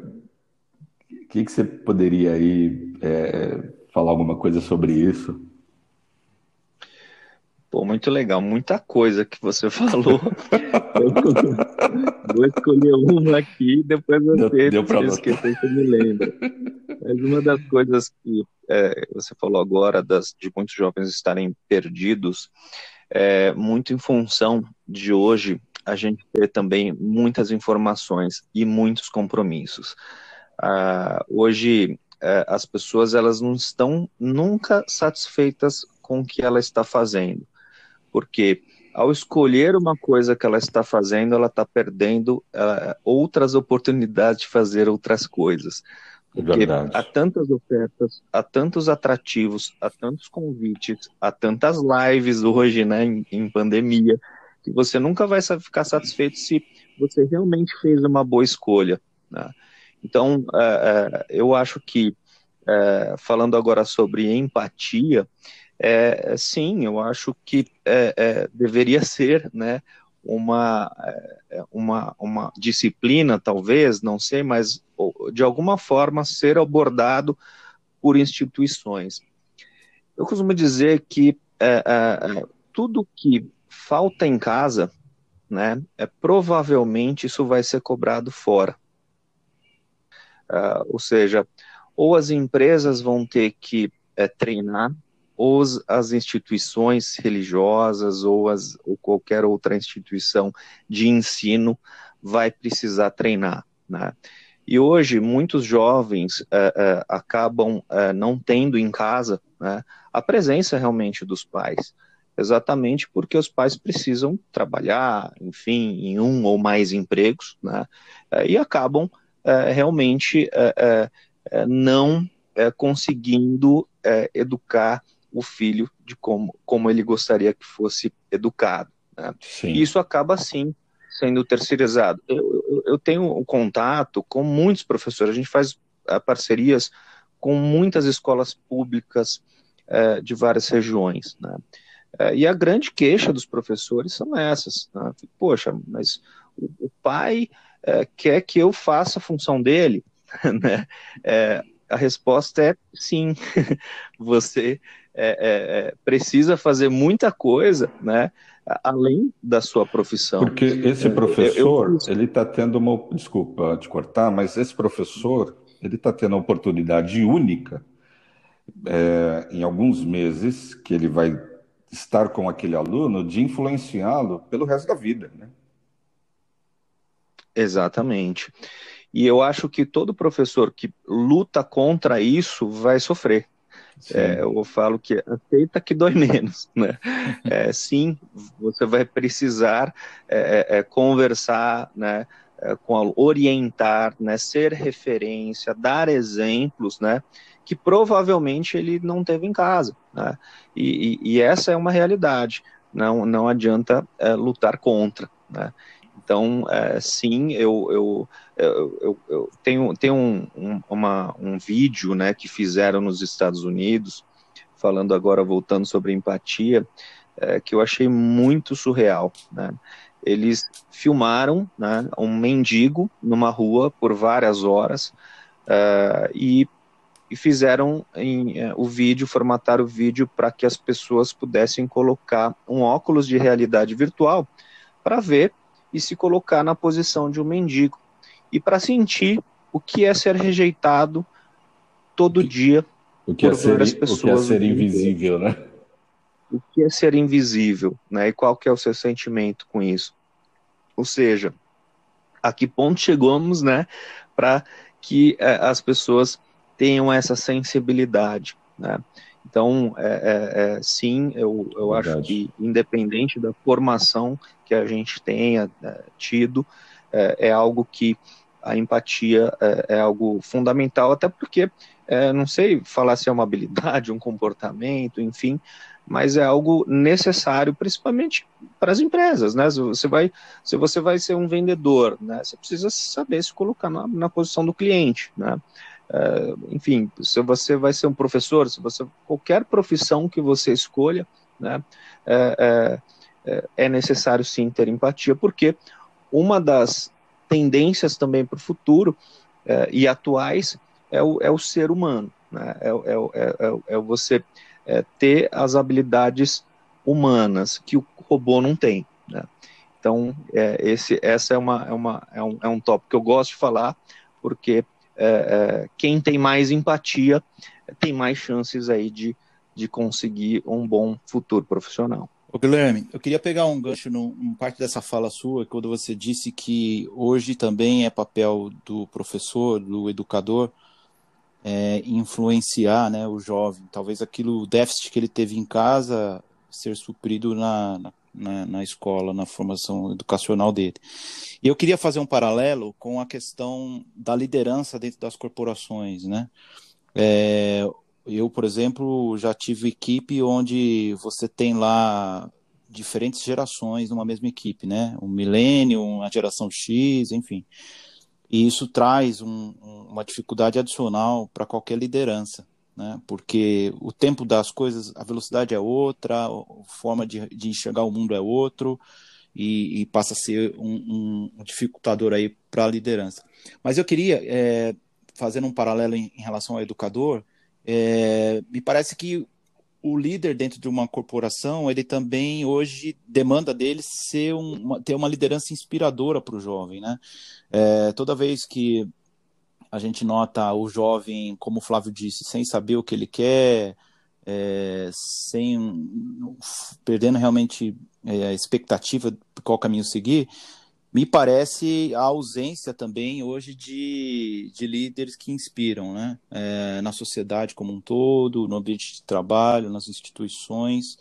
o que, que você poderia aí é, falar alguma coisa sobre isso? Pô, muito legal, muita coisa que você [laughs] falou. vou escolher uma aqui, depois você, deu, deu esquecer, você me lembra. Mas uma das coisas que é, você falou agora, das, de muitos jovens estarem perdidos, é muito em função de hoje a gente ter também muitas informações e muitos compromissos. Ah, hoje, é, as pessoas elas não estão nunca satisfeitas com o que ela está fazendo porque ao escolher uma coisa que ela está fazendo, ela está perdendo uh, outras oportunidades de fazer outras coisas. Porque Verdade. há tantas ofertas, há tantos atrativos, há tantos convites, há tantas lives hoje, né, em, em pandemia, que você nunca vai ficar satisfeito se você realmente fez uma boa escolha. Né? Então, uh, uh, eu acho que, falando agora sobre empatia, é, sim, eu acho que é, é, deveria ser né, uma, é, uma, uma disciplina, talvez, não sei, mas de alguma forma ser abordado por instituições. Eu costumo dizer que é, é, tudo que falta em casa, né, é, provavelmente isso vai ser cobrado fora. Uh, ou seja, ou as empresas vão ter que é, treinar, ou as instituições religiosas, ou, as, ou qualquer outra instituição de ensino vai precisar treinar. Né? E hoje, muitos jovens uh, uh, acabam uh, não tendo em casa né, a presença realmente dos pais, exatamente porque os pais precisam trabalhar, enfim, em um ou mais empregos, né, e acabam realmente não conseguindo educar o filho de como, como ele gostaria que fosse educado. Né? E isso acaba, sim, sendo terceirizado. Eu, eu, eu tenho um contato com muitos professores, a gente faz uh, parcerias com muitas escolas públicas uh, de várias regiões, né? Uh, e a grande queixa dos professores são essas. Né? Poxa, mas o, o pai quer que eu faça a função dele, [laughs] né? A resposta é sim. [laughs] Você é, é, precisa fazer muita coisa, né? além da sua profissão. Porque esse professor, eu, eu... ele está tendo uma. Desculpa te cortar, mas esse professor, ele está tendo a oportunidade única, é, em alguns meses, que ele vai estar com aquele aluno, de influenciá-lo pelo resto da vida. Né? Exatamente. E eu acho que todo professor que luta contra isso vai sofrer. É, eu falo que aceita que dói [laughs] menos, né? [laughs] É, sim, você vai precisar é, é, é conversar, né? É, com orientar, né? Ser referência, dar exemplos, né? Que provavelmente ele não teve em casa, né? E, e, e essa é uma realidade. Não, não adianta lutar contra, né? Então, é, sim, eu, eu, eu, eu, tenho, tenho um, um, uma, um vídeo né, que fizeram nos Estados Unidos, falando agora, voltando sobre empatia, é, que eu achei muito surreal. Né? Eles filmaram né, um mendigo numa rua por várias horas uh, e, e, fizeram em, uh, o vídeo, formataram o vídeo para que as pessoas pudessem colocar um óculos de realidade virtual para ver e se colocar na posição de um mendigo e para sentir o que é ser rejeitado todo dia o que por é ser, pessoas. O que é ser invisível, né? O que é ser invisível, né? E qual que é o seu sentimento com isso? Ou seja, a que ponto chegamos, né, para que é, as pessoas tenham essa sensibilidade, né? Então, é, é, é, sim, eu, eu acho que, independente da formação que a gente tenha é, tido, é, é, algo que a empatia é, é algo fundamental, até porque, não sei falar se é uma habilidade, [laughs] um comportamento, enfim, mas é algo necessário, principalmente para as empresas, né? Se você vai, se você vai ser um vendedor, né? Você precisa saber se colocar na, na posição do cliente, né? Uh, enfim, se você vai ser um professor, se você qualquer profissão que você escolha, né, é, é, é necessário sim ter empatia, porque uma das tendências também para o futuro é, e atuais é o, é o ser humano, né, é, é, é você ter as habilidades humanas que o robô não tem. Né. Então, esse, essa é, uma, é, uma, é, um, é um tópico que eu gosto de falar, porque é, é, quem tem mais empatia tem mais chances aí de, de conseguir um bom futuro profissional. Ô Guilherme, eu queria pegar um gancho num, parte dessa fala sua, quando você disse que hoje também é papel do professor, do educador, é, influenciar né, o jovem. Talvez aquilo, o déficit que ele teve em casa, ser suprido na, na na, na escola, na formação educacional dele. E eu queria fazer um paralelo com a questão da liderança dentro das corporações, né? É, eu, por exemplo, já tive equipe onde você tem lá diferentes gerações numa mesma equipe, né? Um milênio, uma geração X, enfim. E isso traz um, uma dificuldade adicional para qualquer liderança né? porque o tempo das coisas, a velocidade é outra, a forma de, de enxergar o mundo é outro, e, e passa a ser um, um dificultador aí para a liderança. Mas eu queria, é, fazendo um paralelo em, em relação ao educador, é, me parece que o líder dentro de uma corporação, ele também hoje demanda dele ser uma, ter uma liderança inspiradora para o jovem, né? É, toda vez que a gente nota o jovem, como o Flávio disse, sem saber o que ele quer, é, sem perdendo realmente é, a expectativa de qual caminho seguir, me parece a ausência também hoje de, de líderes que inspiram, né? É, na sociedade como um todo, no ambiente de trabalho, nas instituições.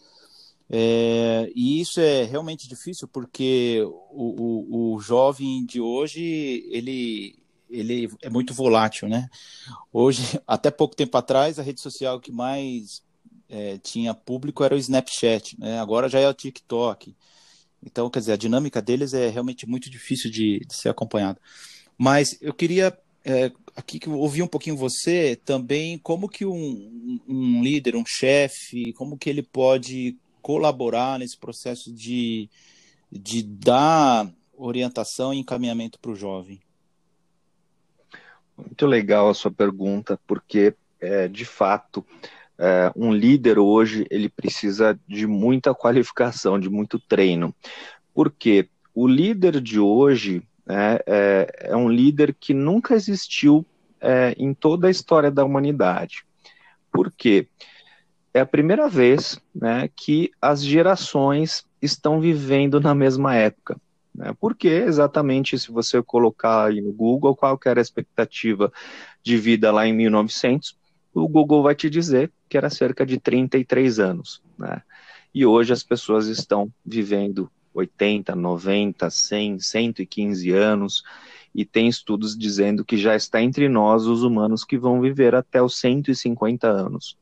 É, e isso é realmente difícil porque o, o, o, jovem de hoje ele, ele é muito volátil, né? Hoje, [laughs] até pouco tempo atrás, a rede social que mais é, tinha público era o Snapchat, né? Agora já é o TikTok. Então, quer dizer, a dinâmica deles é realmente muito difícil de, de ser acompanhada. Mas eu queria é, aqui ouvir um pouquinho você também, como que um, um líder, um chefe, como que ele pode colaborar nesse processo de, de dar orientação e encaminhamento para o jovem? Muito legal a sua pergunta, porque, é, de fato, é, um líder hoje ele precisa de muita qualificação, de muito treino, porque o líder de hoje né, é, é um líder que nunca existiu é, em toda a história da humanidade. Por quê? É a primeira vez né, que as gerações estão vivendo na mesma época. Né? Porque exatamente se você colocar aí no Google qual era a expectativa de vida lá em 1900, o Google vai te dizer que era cerca de 33 anos. Né? E hoje as pessoas estão vivendo 80, 90, 100, 115 anos, e tem estudos dizendo que já está entre nós os humanos que vão viver até os 150 anos.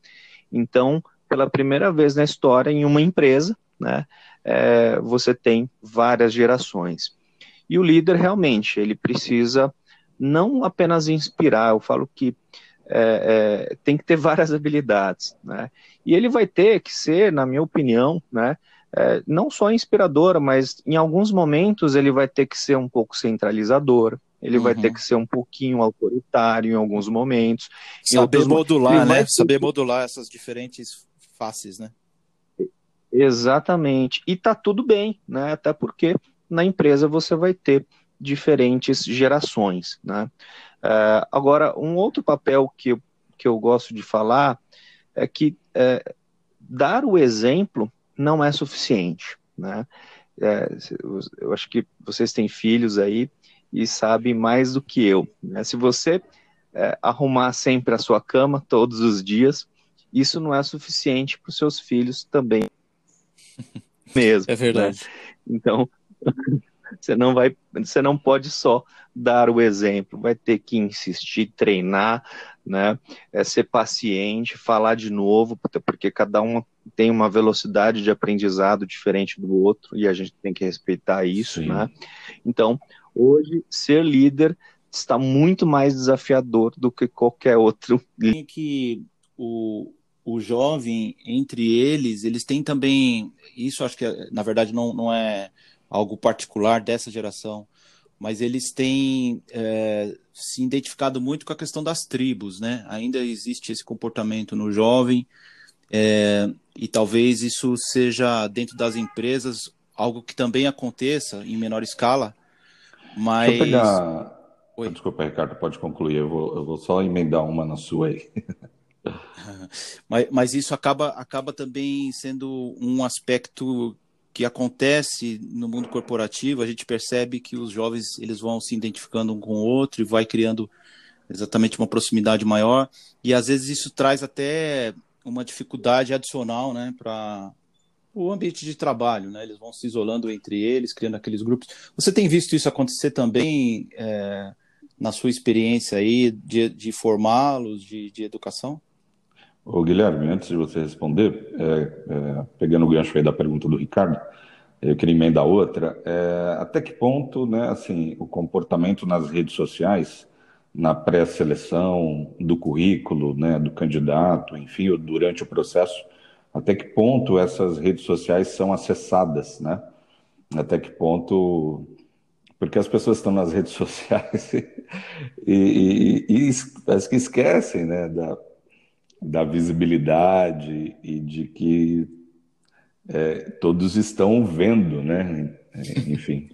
Então, pela primeira vez na história, em uma empresa, né, é, você tem várias gerações. E o líder realmente, ele precisa não apenas inspirar, eu falo que é, é, tem que ter várias [laughs] habilidades, né? E ele vai ter que ser, na minha opinião, né, é, não só inspirador, mas em alguns momentos ele vai ter que ser um pouco centralizador, ele uhum. vai ter uhum. que ser um pouquinho autoritário em alguns momentos. Saber modular, né? Saber modular essas diferentes faces, né? Exatamente. E tá tudo bem, né? Até porque na empresa você vai ter diferentes gerações, né? Uh, agora, um outro papel que que eu gosto de falar é que é, dar o exemplo não é suficiente. Né? É, eu acho que vocês têm filhos aí e sabem mais do que eu. Né? Se você é, arrumar sempre a sua cama todos os dias, isso não é suficiente para os seus filhos também. [laughs] Mesmo. É verdade. Né? Então, [laughs] você não vai, você não pode só dar o exemplo, vai ter que insistir, treinar, né? É ser paciente, falar de novo, porque cada um tem uma velocidade de aprendizado diferente do outro e a gente tem que respeitar isso, Sim. né? Então, hoje ser líder está muito mais desafiador do que qualquer outro. Que o, o jovem entre eles, eles têm também isso acho que na verdade não, não é algo particular dessa geração, mas eles têm é, se identificado muito com a questão das tribos, né? Ainda existe esse comportamento no jovem é, e talvez isso seja dentro das empresas algo que também aconteça em menor escala, mas Deixa eu pegar... Desculpa, Ricardo, pode concluir. Eu vou, eu vou só emendar uma na sua aí. [laughs] mas, mas isso acaba, acaba também sendo um aspecto que acontece no mundo corporativo, a gente percebe que os jovens eles vão se identificando um com o outro e vai criando exatamente uma proximidade maior e às vezes isso traz até uma dificuldade adicional, né, para o ambiente de trabalho, né? Eles vão se isolando entre eles, criando aqueles grupos. Você tem visto isso acontecer também é, na sua experiência aí de, de formá-los, de, de educação? Ô, Guilherme, antes de você responder, é, é, pegando o gancho aí da pergunta do Ricardo, eu queria emendar outra. É, até que ponto, né, assim, o comportamento nas redes sociais, na pré-seleção do currículo, né, do candidato, enfim, durante o processo, até que ponto essas redes sociais são acessadas, né? até que ponto porque as pessoas estão nas redes [laughs] sociais e, e, e, parece que esquecem né, da, da visibilidade e de que é, todos estão vendo, né? Enfim.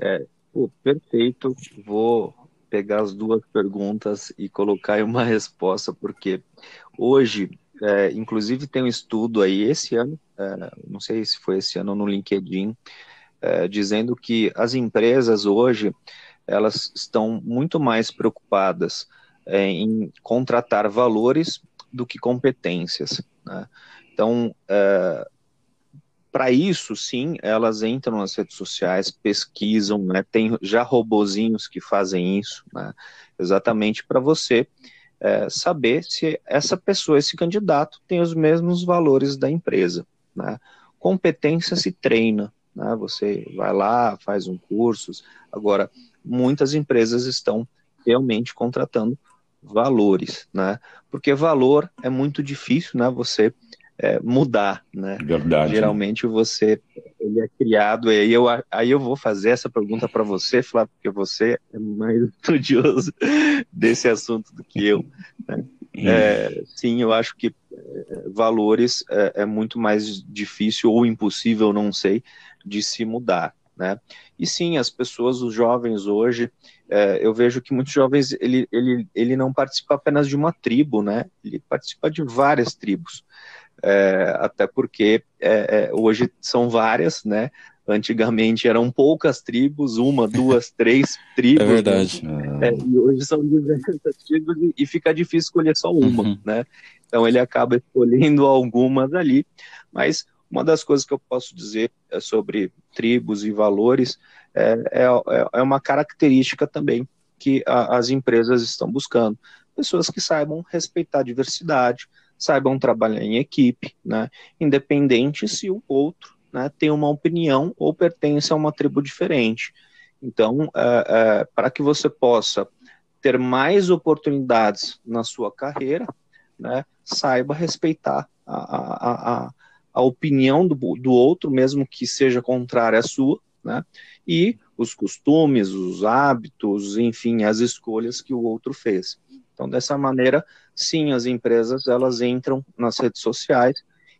É, pô, perfeito. Vou pegar as duas perguntas e colocar uma resposta, porque hoje, é, inclusive, tem um estudo aí esse ano, é, não sei se foi esse ano no LinkedIn, é, dizendo que as empresas hoje elas estão muito mais preocupadas é, em contratar valores do que competências. Né? Então, é, para isso, sim, elas entram nas redes sociais, pesquisam, né? tem já robozinhos que fazem isso, né? exatamente para você é, saber se essa pessoa, esse candidato, tem os mesmos valores da empresa. Né? Competência se treina, né? você vai lá, faz um curso. Agora, muitas empresas estão realmente contratando valores, né? Porque valor é muito difícil, né? Você é, mudar, né? Verdade. Geralmente você ele é criado e aí eu aí eu vou fazer essa pergunta para você, Flávio, porque você é mais [laughs] estudioso desse assunto do que eu. Né? É, sim, eu acho que é, valores é, é, muito mais difícil ou impossível, não sei, de se mudar, né? E sim, as pessoas, os jovens hoje, é, eu vejo que muitos jovens, ele, ele, ele não participa apenas de uma tribo, né? Ele participa de várias tribos. É, até porque é, é hoje são várias, né? Antigamente eram poucas tribos, uma, duas, [laughs] três tribos. É verdade. Né? e hoje são diversas tribos e, e, fica difícil escolher só uma, uhum. né? Então ele acaba escolhendo [laughs] algumas ali, mas uma das coisas que eu posso dizer é sobre tribos e valores é, é, é uma característica também que a, as empresas estão buscando. Pessoas que saibam respeitar a diversidade, saibam trabalhar em equipe, né, independente se o outro né, tem uma opinião ou pertence a uma tribo diferente. Então, é, é, para que você possa ter mais oportunidades na sua carreira, né, saiba respeitar a, a, a, a opinião do, do outro, mesmo que seja contrária à sua, né? E os costumes, os hábitos, enfim, as escolhas que o outro fez. Então, dessa maneira, sim, as empresas elas entram nas redes sociais,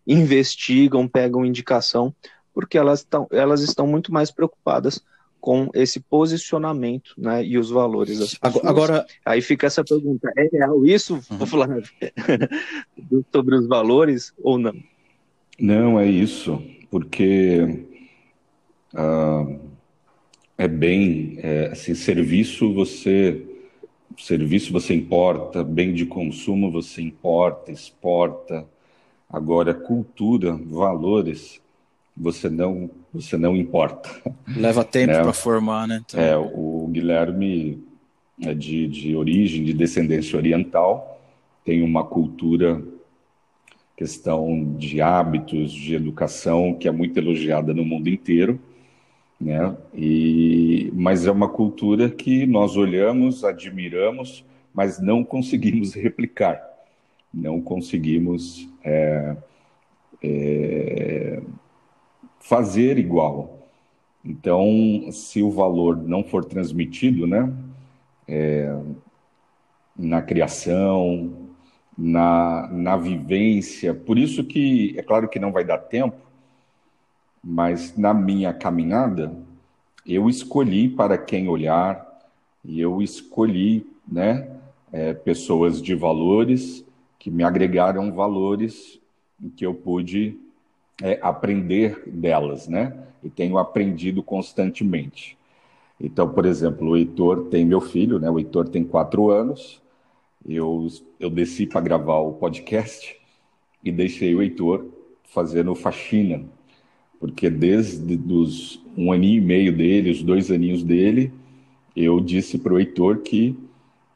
investigam, pegam indicação, porque elas estão, elas estão muito mais preocupadas com esse posicionamento né, e os valores das pessoas. Agora, aí fica essa pergunta: é real isso, uhum. Flávio, [laughs] sobre os valores ou não? Não, é isso, porque uh, é bem, é, assim, serviço você, serviço você importa, bem de consumo você importa, exporta. Agora, cultura, valores, você não, você não importa. Leva tempo né? para formar, né? Então... É, o Guilherme é de, de origem, de descendência oriental, tem uma cultura questão de hábitos, de educação, que é muito elogiada no mundo inteiro, né? E, mas é uma cultura que nós olhamos, admiramos, mas não conseguimos [laughs] replicar, não conseguimos é, é, fazer igual. Então, se o valor não for transmitido, né, é, na criação, na, na vivência. Por isso que, é claro que não vai dar tempo, mas na minha caminhada, eu escolhi para quem olhar, e eu escolhi né, é, pessoas de valores que me agregaram valores que eu pude é, aprender delas, né? E tenho aprendido constantemente. Então, por exemplo, o Heitor tem meu filho, né? O Heitor tem quatro anos eu, eu desci para gravar o podcast e deixei o Heitor fazendo faxina, porque desde os um aninho e meio dele, os dois aninhos dele, eu disse para o Heitor que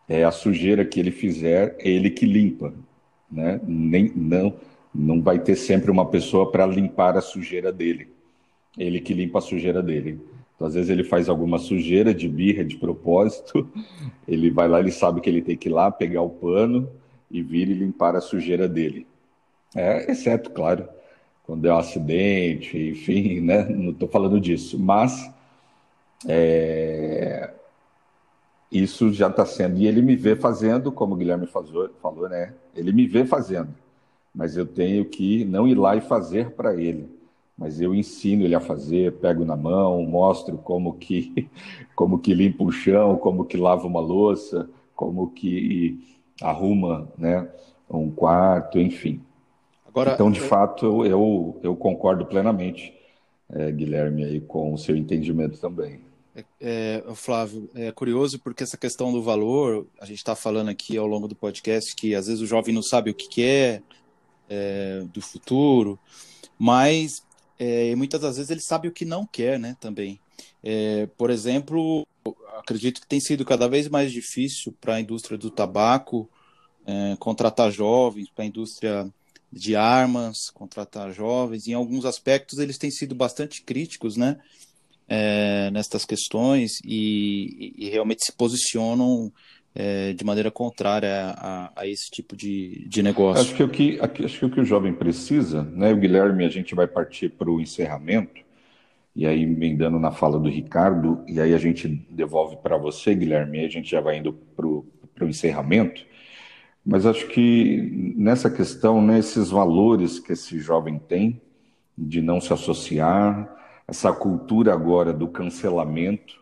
é, a sujeira que ele fizer é ele que limpa, né? Nem, não, não vai ter sempre uma pessoa para limpar a sujeira dele, ele que limpa a sujeira dele. Então, às vezes ele faz alguma sujeira de birra, de propósito, [laughs] ele vai lá, ele sabe que ele tem que ir lá, pegar o pano e vir e limpar a sujeira dele. É, exceto, claro, quando é um acidente, enfim, [laughs] né? Não estou falando disso, mas é, isso já está sendo. E ele me vê fazendo, como o Guilherme falou, falou, né? Ele me vê fazendo, mas eu tenho que não ir lá e fazer para ele. Mas eu ensino ele a fazer, pego na mão, mostro como que, [laughs] como que limpa o chão, como que lava uma louça, como que arruma né, um quarto, enfim. Agora, então, de eu... fato, eu, eu concordo plenamente, é, Guilherme, aí, com o seu entendimento também. É, é, Flávio, é curioso porque essa questão do valor, a gente está falando aqui ao longo do podcast que às vezes o jovem não sabe o que quer é, do futuro, mas é, muitas das vezes ele sabe o que não quer, né, também. É, por exemplo, acredito que tem sido cada vez mais difícil para a indústria do tabaco é, contratar jovens, para a indústria de armas, contratar jovens. Em alguns aspectos eles têm sido bastante críticos, né? é, nestas questões e, e, realmente se posicionam é, de maneira contrária a, a, esse tipo de, de negócio. Acho que, o que, acho que o que o jovem precisa, né, o Guilherme, a gente vai partir para o encerramento, e aí emendando na fala do Ricardo, e aí a gente devolve para você, Guilherme, e a gente já vai indo para o encerramento. Mas acho que nessa questão, né, esses valores que esse jovem tem, de não se associar, essa cultura agora do cancelamento,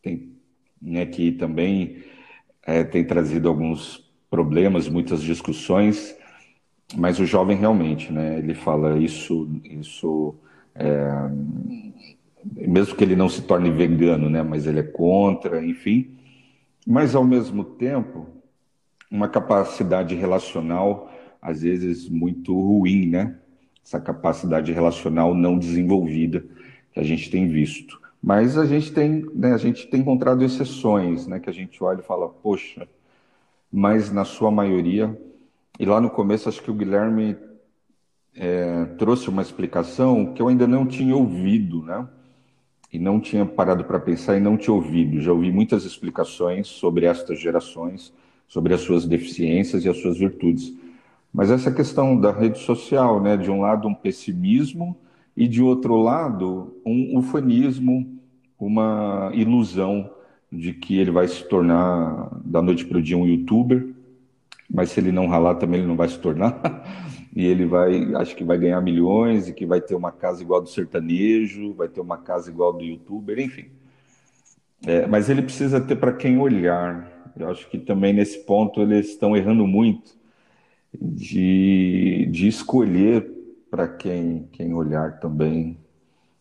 tem, né, que também é, tem trazido alguns problemas, muitas discussões, mas o jovem realmente, né, ele fala isso, isso é, mesmo que ele não se torne vegano, né, mas ele é contra, enfim, mas ao mesmo tempo uma capacidade relacional às vezes muito ruim, né? Essa capacidade relacional não desenvolvida que a gente tem visto. Mas a gente tem, né, a gente tem encontrado exceções, né, que a gente olha e fala, poxa, mas na sua maioria, e lá no começo acho que o Guilherme é, trouxe uma explicação que eu ainda não tinha ouvido, né? E não tinha parado para pensar e não tinha ouvido. Já ouvi muitas explicações sobre estas gerações, sobre as suas deficiências e as suas virtudes. Mas essa questão da rede social, né? De um lado, um pessimismo e de outro lado, um ufanismo, uma ilusão de que ele vai se tornar da noite para o dia um youtuber, mas se ele não ralar também ele não vai se tornar. [laughs] e ele vai, acho que vai ganhar milhões e que vai ter uma casa igual do sertanejo, vai ter uma casa igual do youtuber, enfim. É, mas ele precisa ter para quem olhar. Eu acho que também nesse ponto eles estão errando muito de, de escolher para quem, quem olhar também.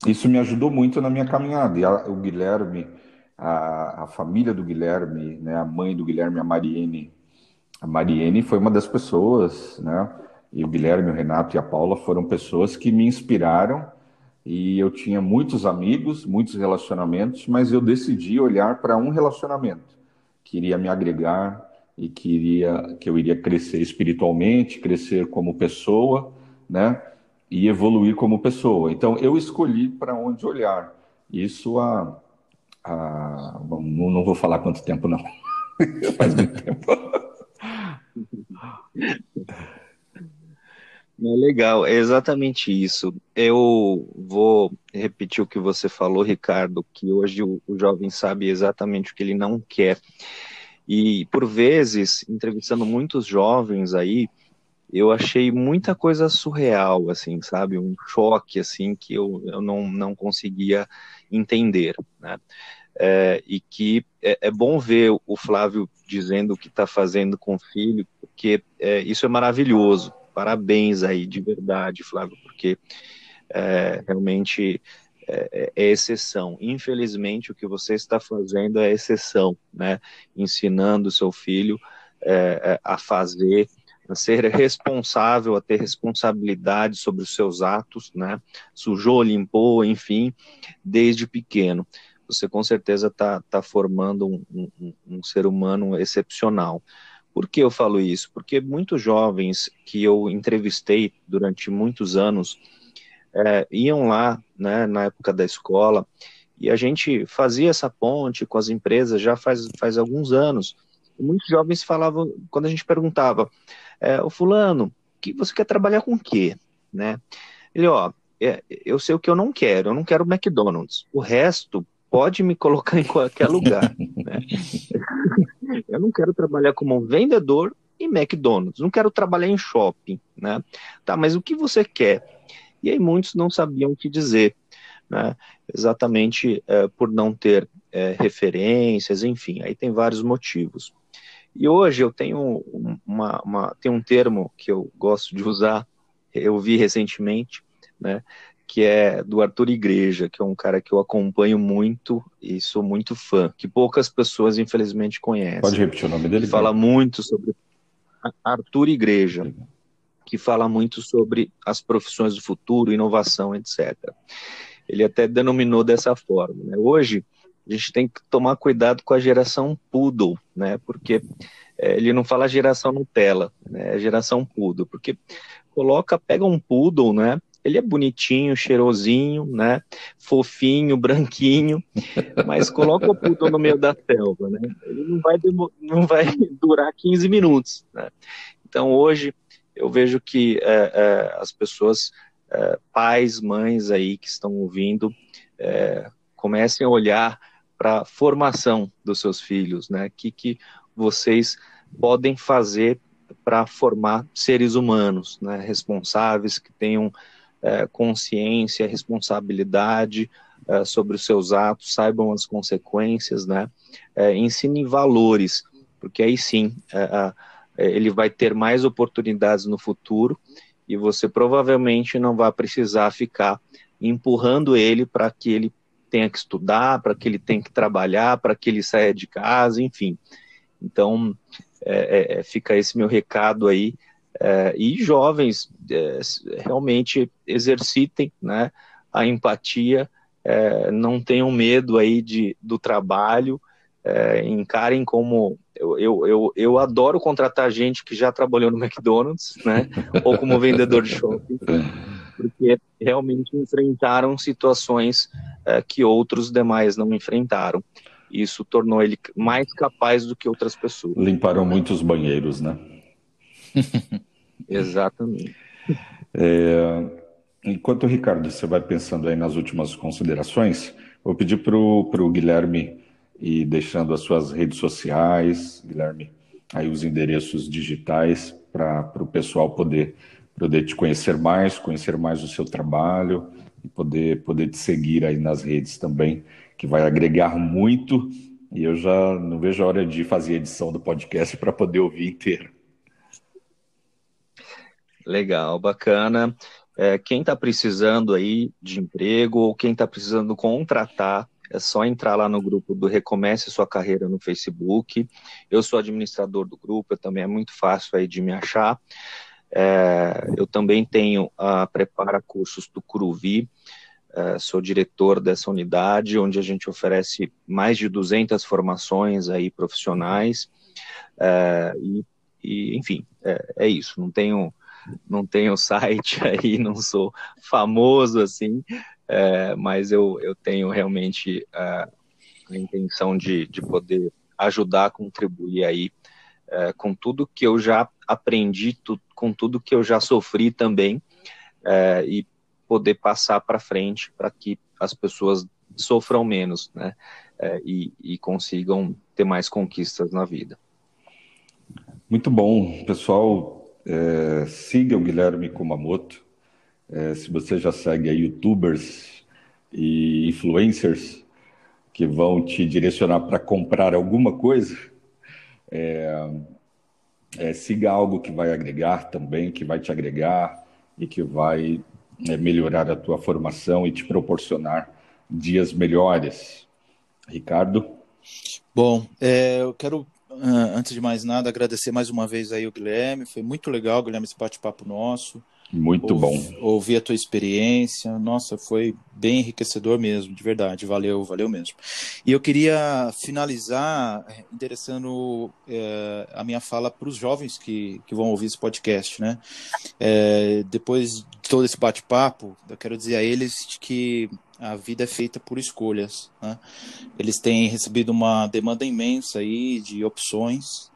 Isso me ajudou muito na minha caminhada. E a, o Guilherme, a, a, família do Guilherme, né, a mãe do Guilherme, a Mariene, a Mariene foi uma das pessoas, né? E o Guilherme, o Renato e a Paula foram pessoas que me inspiraram. E eu tinha muitos amigos, muitos relacionamentos, mas eu decidi olhar para um relacionamento que iria me agregar e que, iria, que eu iria crescer espiritualmente, crescer como pessoa, né? E evoluir como pessoa. Então, eu escolhi para onde olhar. Isso há. há bom, não vou falar quanto tempo, não. [laughs] Faz muito tempo. [laughs] É legal, é exatamente isso. Eu vou repetir o que você falou, Ricardo, que hoje o, o jovem sabe exatamente o que ele não quer. E, por vezes, entrevistando muitos jovens aí, eu achei muita coisa surreal, assim, sabe? Um choque, assim, que eu, eu não, não conseguia entender, né? É, e que é, é, bom ver o Flávio dizendo o que está fazendo com o filho, porque é, isso é maravilhoso. Parabéns aí, de verdade, Flávio, porque é, realmente é, é, exceção. Infelizmente, o que você está fazendo é exceção, né? Ensinando o seu filho é, a fazer ser responsável, a ter responsabilidade sobre os seus atos, né? Sujou, limpou, enfim, desde pequeno. Você com certeza está tá formando um, um, um ser humano excepcional. Por que eu falo isso? Porque muitos jovens que eu entrevistei durante muitos anos é, iam lá, né, na época da escola, e a gente fazia essa ponte com as empresas já faz, faz alguns anos. E muitos jovens falavam, quando a gente perguntava, é, o fulano, que você quer trabalhar com o quê? Né? Ele, ó, é, eu sei o que eu não quero, eu não quero McDonald's. O resto pode me colocar em qualquer lugar. [laughs] né? eu não quero trabalhar como um vendedor em McDonald's, não quero trabalhar em shopping, né? Tá, mas o que você quer? E aí muitos não sabiam o que dizer, né? Exatamente é, por não ter é, referências, enfim, aí tem vários motivos. E hoje eu tenho uma, uma, tem um termo que eu gosto de usar, eu vi recentemente, né, que é do Arthur Igreja, que é um cara que eu acompanho muito e sou muito fã, que poucas pessoas infelizmente conhecem. Pode repetir o nome dele? Que fala muito sobre Arthur Igreja, que fala muito sobre as profissões do futuro, inovação, etc. Ele até denominou dessa forma. Né? Hoje a gente tem que tomar cuidado com a geração poodle, né? Porque é, ele não fala geração Nutella, né? É geração poodle, porque coloca, pega um poodle, né? Ele é bonitinho, cheirosinho, né? Fofinho, branquinho, mas coloca o poodle no meio da selva, né? Ele não vai, não vai [laughs] durar 15 minutos, né? Então hoje eu vejo que é, é, as pessoas, é, pais, mães aí que estão ouvindo, é, comecem a olhar para a formação dos seus filhos, né? O que, que vocês podem fazer para formar seres humanos, né? Responsáveis, que tenham é, consciência, responsabilidade é, sobre os seus atos, saibam as consequências, né? É, ensine valores, porque aí sim é, é, ele vai ter mais oportunidades no futuro e você provavelmente não vai precisar ficar empurrando ele para que ele tenha que estudar, para que ele tenha que trabalhar, para que ele saia de casa, enfim. Então, é, é, é fica esse meu recado aí. É, e jovens é, realmente exercitem né, a empatia, é, não tenham medo aí de, do trabalho, encarem como eu, eu, eu, eu, adoro contratar gente que já trabalhou no McDonald's, né? Ou como vendedor de shopping [laughs] porque realmente enfrentaram situações é, que outros demais não enfrentaram. Isso tornou ele mais capaz do que outras pessoas. Limparam muitos banheiros, né? [laughs] Exatamente. É, enquanto, Ricardo, você vai pensando aí nas últimas considerações, vou pedir para o Guilherme ir deixando as suas redes sociais, Guilherme, aí os endereços digitais para o pessoal poder poder te conhecer mais, conhecer mais o seu trabalho e poder, poder te seguir aí nas redes também, que vai agregar muito. E eu já não vejo a hora de fazer a edição do podcast [laughs] para poder ouvir inteiro. Legal, bacana. É, quem está precisando aí de emprego ou quem está precisando contratar, é só entrar lá no grupo do Recomece Sua Carreira no Facebook. Eu sou administrador do grupo, também é muito fácil aí de me achar. É, eu também tenho a Prepara Cursos do Curuvi, é, sou diretor dessa unidade, onde a gente oferece mais de 200 formações aí profissionais, é, e, e, enfim, é, é, isso, não tenho, não tenho [laughs] site aí, não sou famoso assim, é, mas eu, eu tenho realmente é, a intenção de, de poder ajudar, contribuir aí com tudo que eu já aprendi, tu, com tudo que eu já sofri também é, e poder passar para frente para que as pessoas sofram menos, né? É, e, e, consigam ter mais conquistas na vida. Muito bom, pessoal. É, siga o Guilherme Kumamoto. É, se você já segue aí YouTubers e influencers que vão te direcionar para comprar alguma coisa, é, é, siga algo que vai agregar também, que vai te agregar e que vai é, melhorar a tua formação e te proporcionar dias melhores. Ricardo? Bom, é, eu quero, ah, antes de mais nada, agradecer mais uma vez aí o Guilherme. Foi muito legal, Guilherme, esse bate-papo nosso. Muito bom. Ouvir a tua experiência, nossa, foi bem enriquecedor mesmo, de verdade, valeu, valeu mesmo. E eu queria finalizar eh, interessando é, a minha fala para os jovens que, que vão ouvir esse podcast, né? É, depois de todo esse bate-papo, eu quero dizer a eles que a vida é feita por escolhas, né? Eles têm recebido uma demanda imensa aí de opções,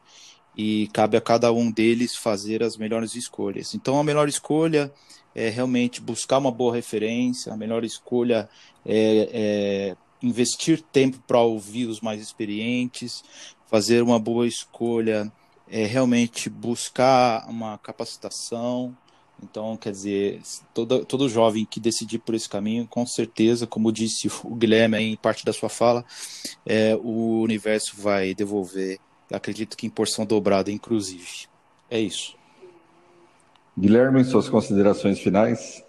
e cabe a cada um deles fazer as melhores escolhas. Então, a melhor escolha é realmente buscar uma boa referência, a melhor escolha é, é investir tempo para ouvir os mais experientes, fazer uma boa escolha, é realmente buscar uma capacitação. Então, quer dizer, todo, todo jovem que decidir por esse caminho, com certeza, como disse o Guilherme em parte da sua fala, é, o universo vai devolver, acredito que em porção dobrada, inclusive. É isso. Guilherme, suas considerações finais?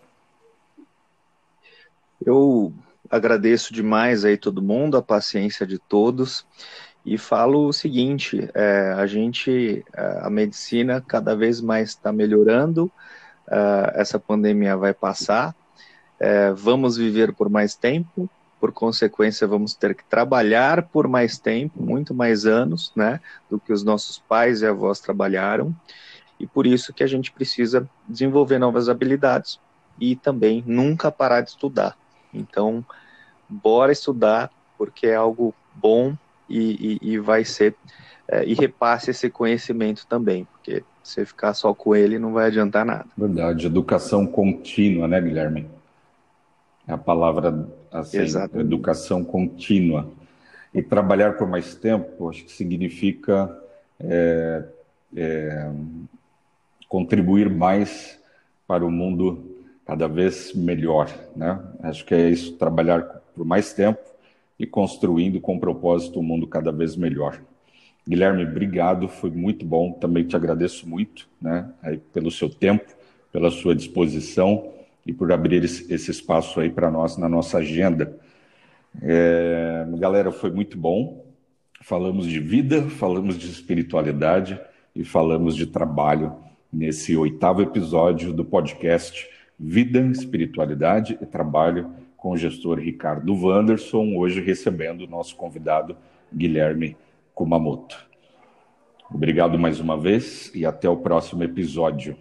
Eu agradeço demais aí todo mundo, a paciência de todos e falo o seguinte: é, a gente, é, a medicina cada vez mais está melhorando, é, essa pandemia vai passar, é, vamos viver por mais tempo, por consequência, vamos ter que trabalhar por mais tempo, muito mais anos, né, do que os nossos pais e avós trabalharam, e por isso que a gente precisa desenvolver novas habilidades e também nunca parar de estudar. Então, bora estudar, porque é algo bom e, e, e vai ser, é, e repasse esse conhecimento também, porque você ficar só com ele não vai adiantar nada. Verdade, educação contínua, né, Guilherme? É a palavra assim, Exatamente. educação contínua. E trabalhar por mais tempo, acho que significa é, é, contribuir mais para o mundo cada vez melhor, né? Acho que é isso, trabalhar por mais tempo e construindo com propósito um mundo cada vez melhor. Guilherme, obrigado, foi muito bom. Também te agradeço muito, né, pelo seu tempo, pela sua disposição e por abrir esse, espaço aí para nós na nossa agenda. É, galera, foi muito bom. Falamos de vida, falamos de espiritualidade e falamos de trabalho nesse oitavo episódio do podcast Vida, Espiritualidade e Trabalho com o gestor Ricardo Wanderson, hoje recebendo o nosso convidado Guilherme Kumamoto. Obrigado mais uma vez e até o próximo episódio.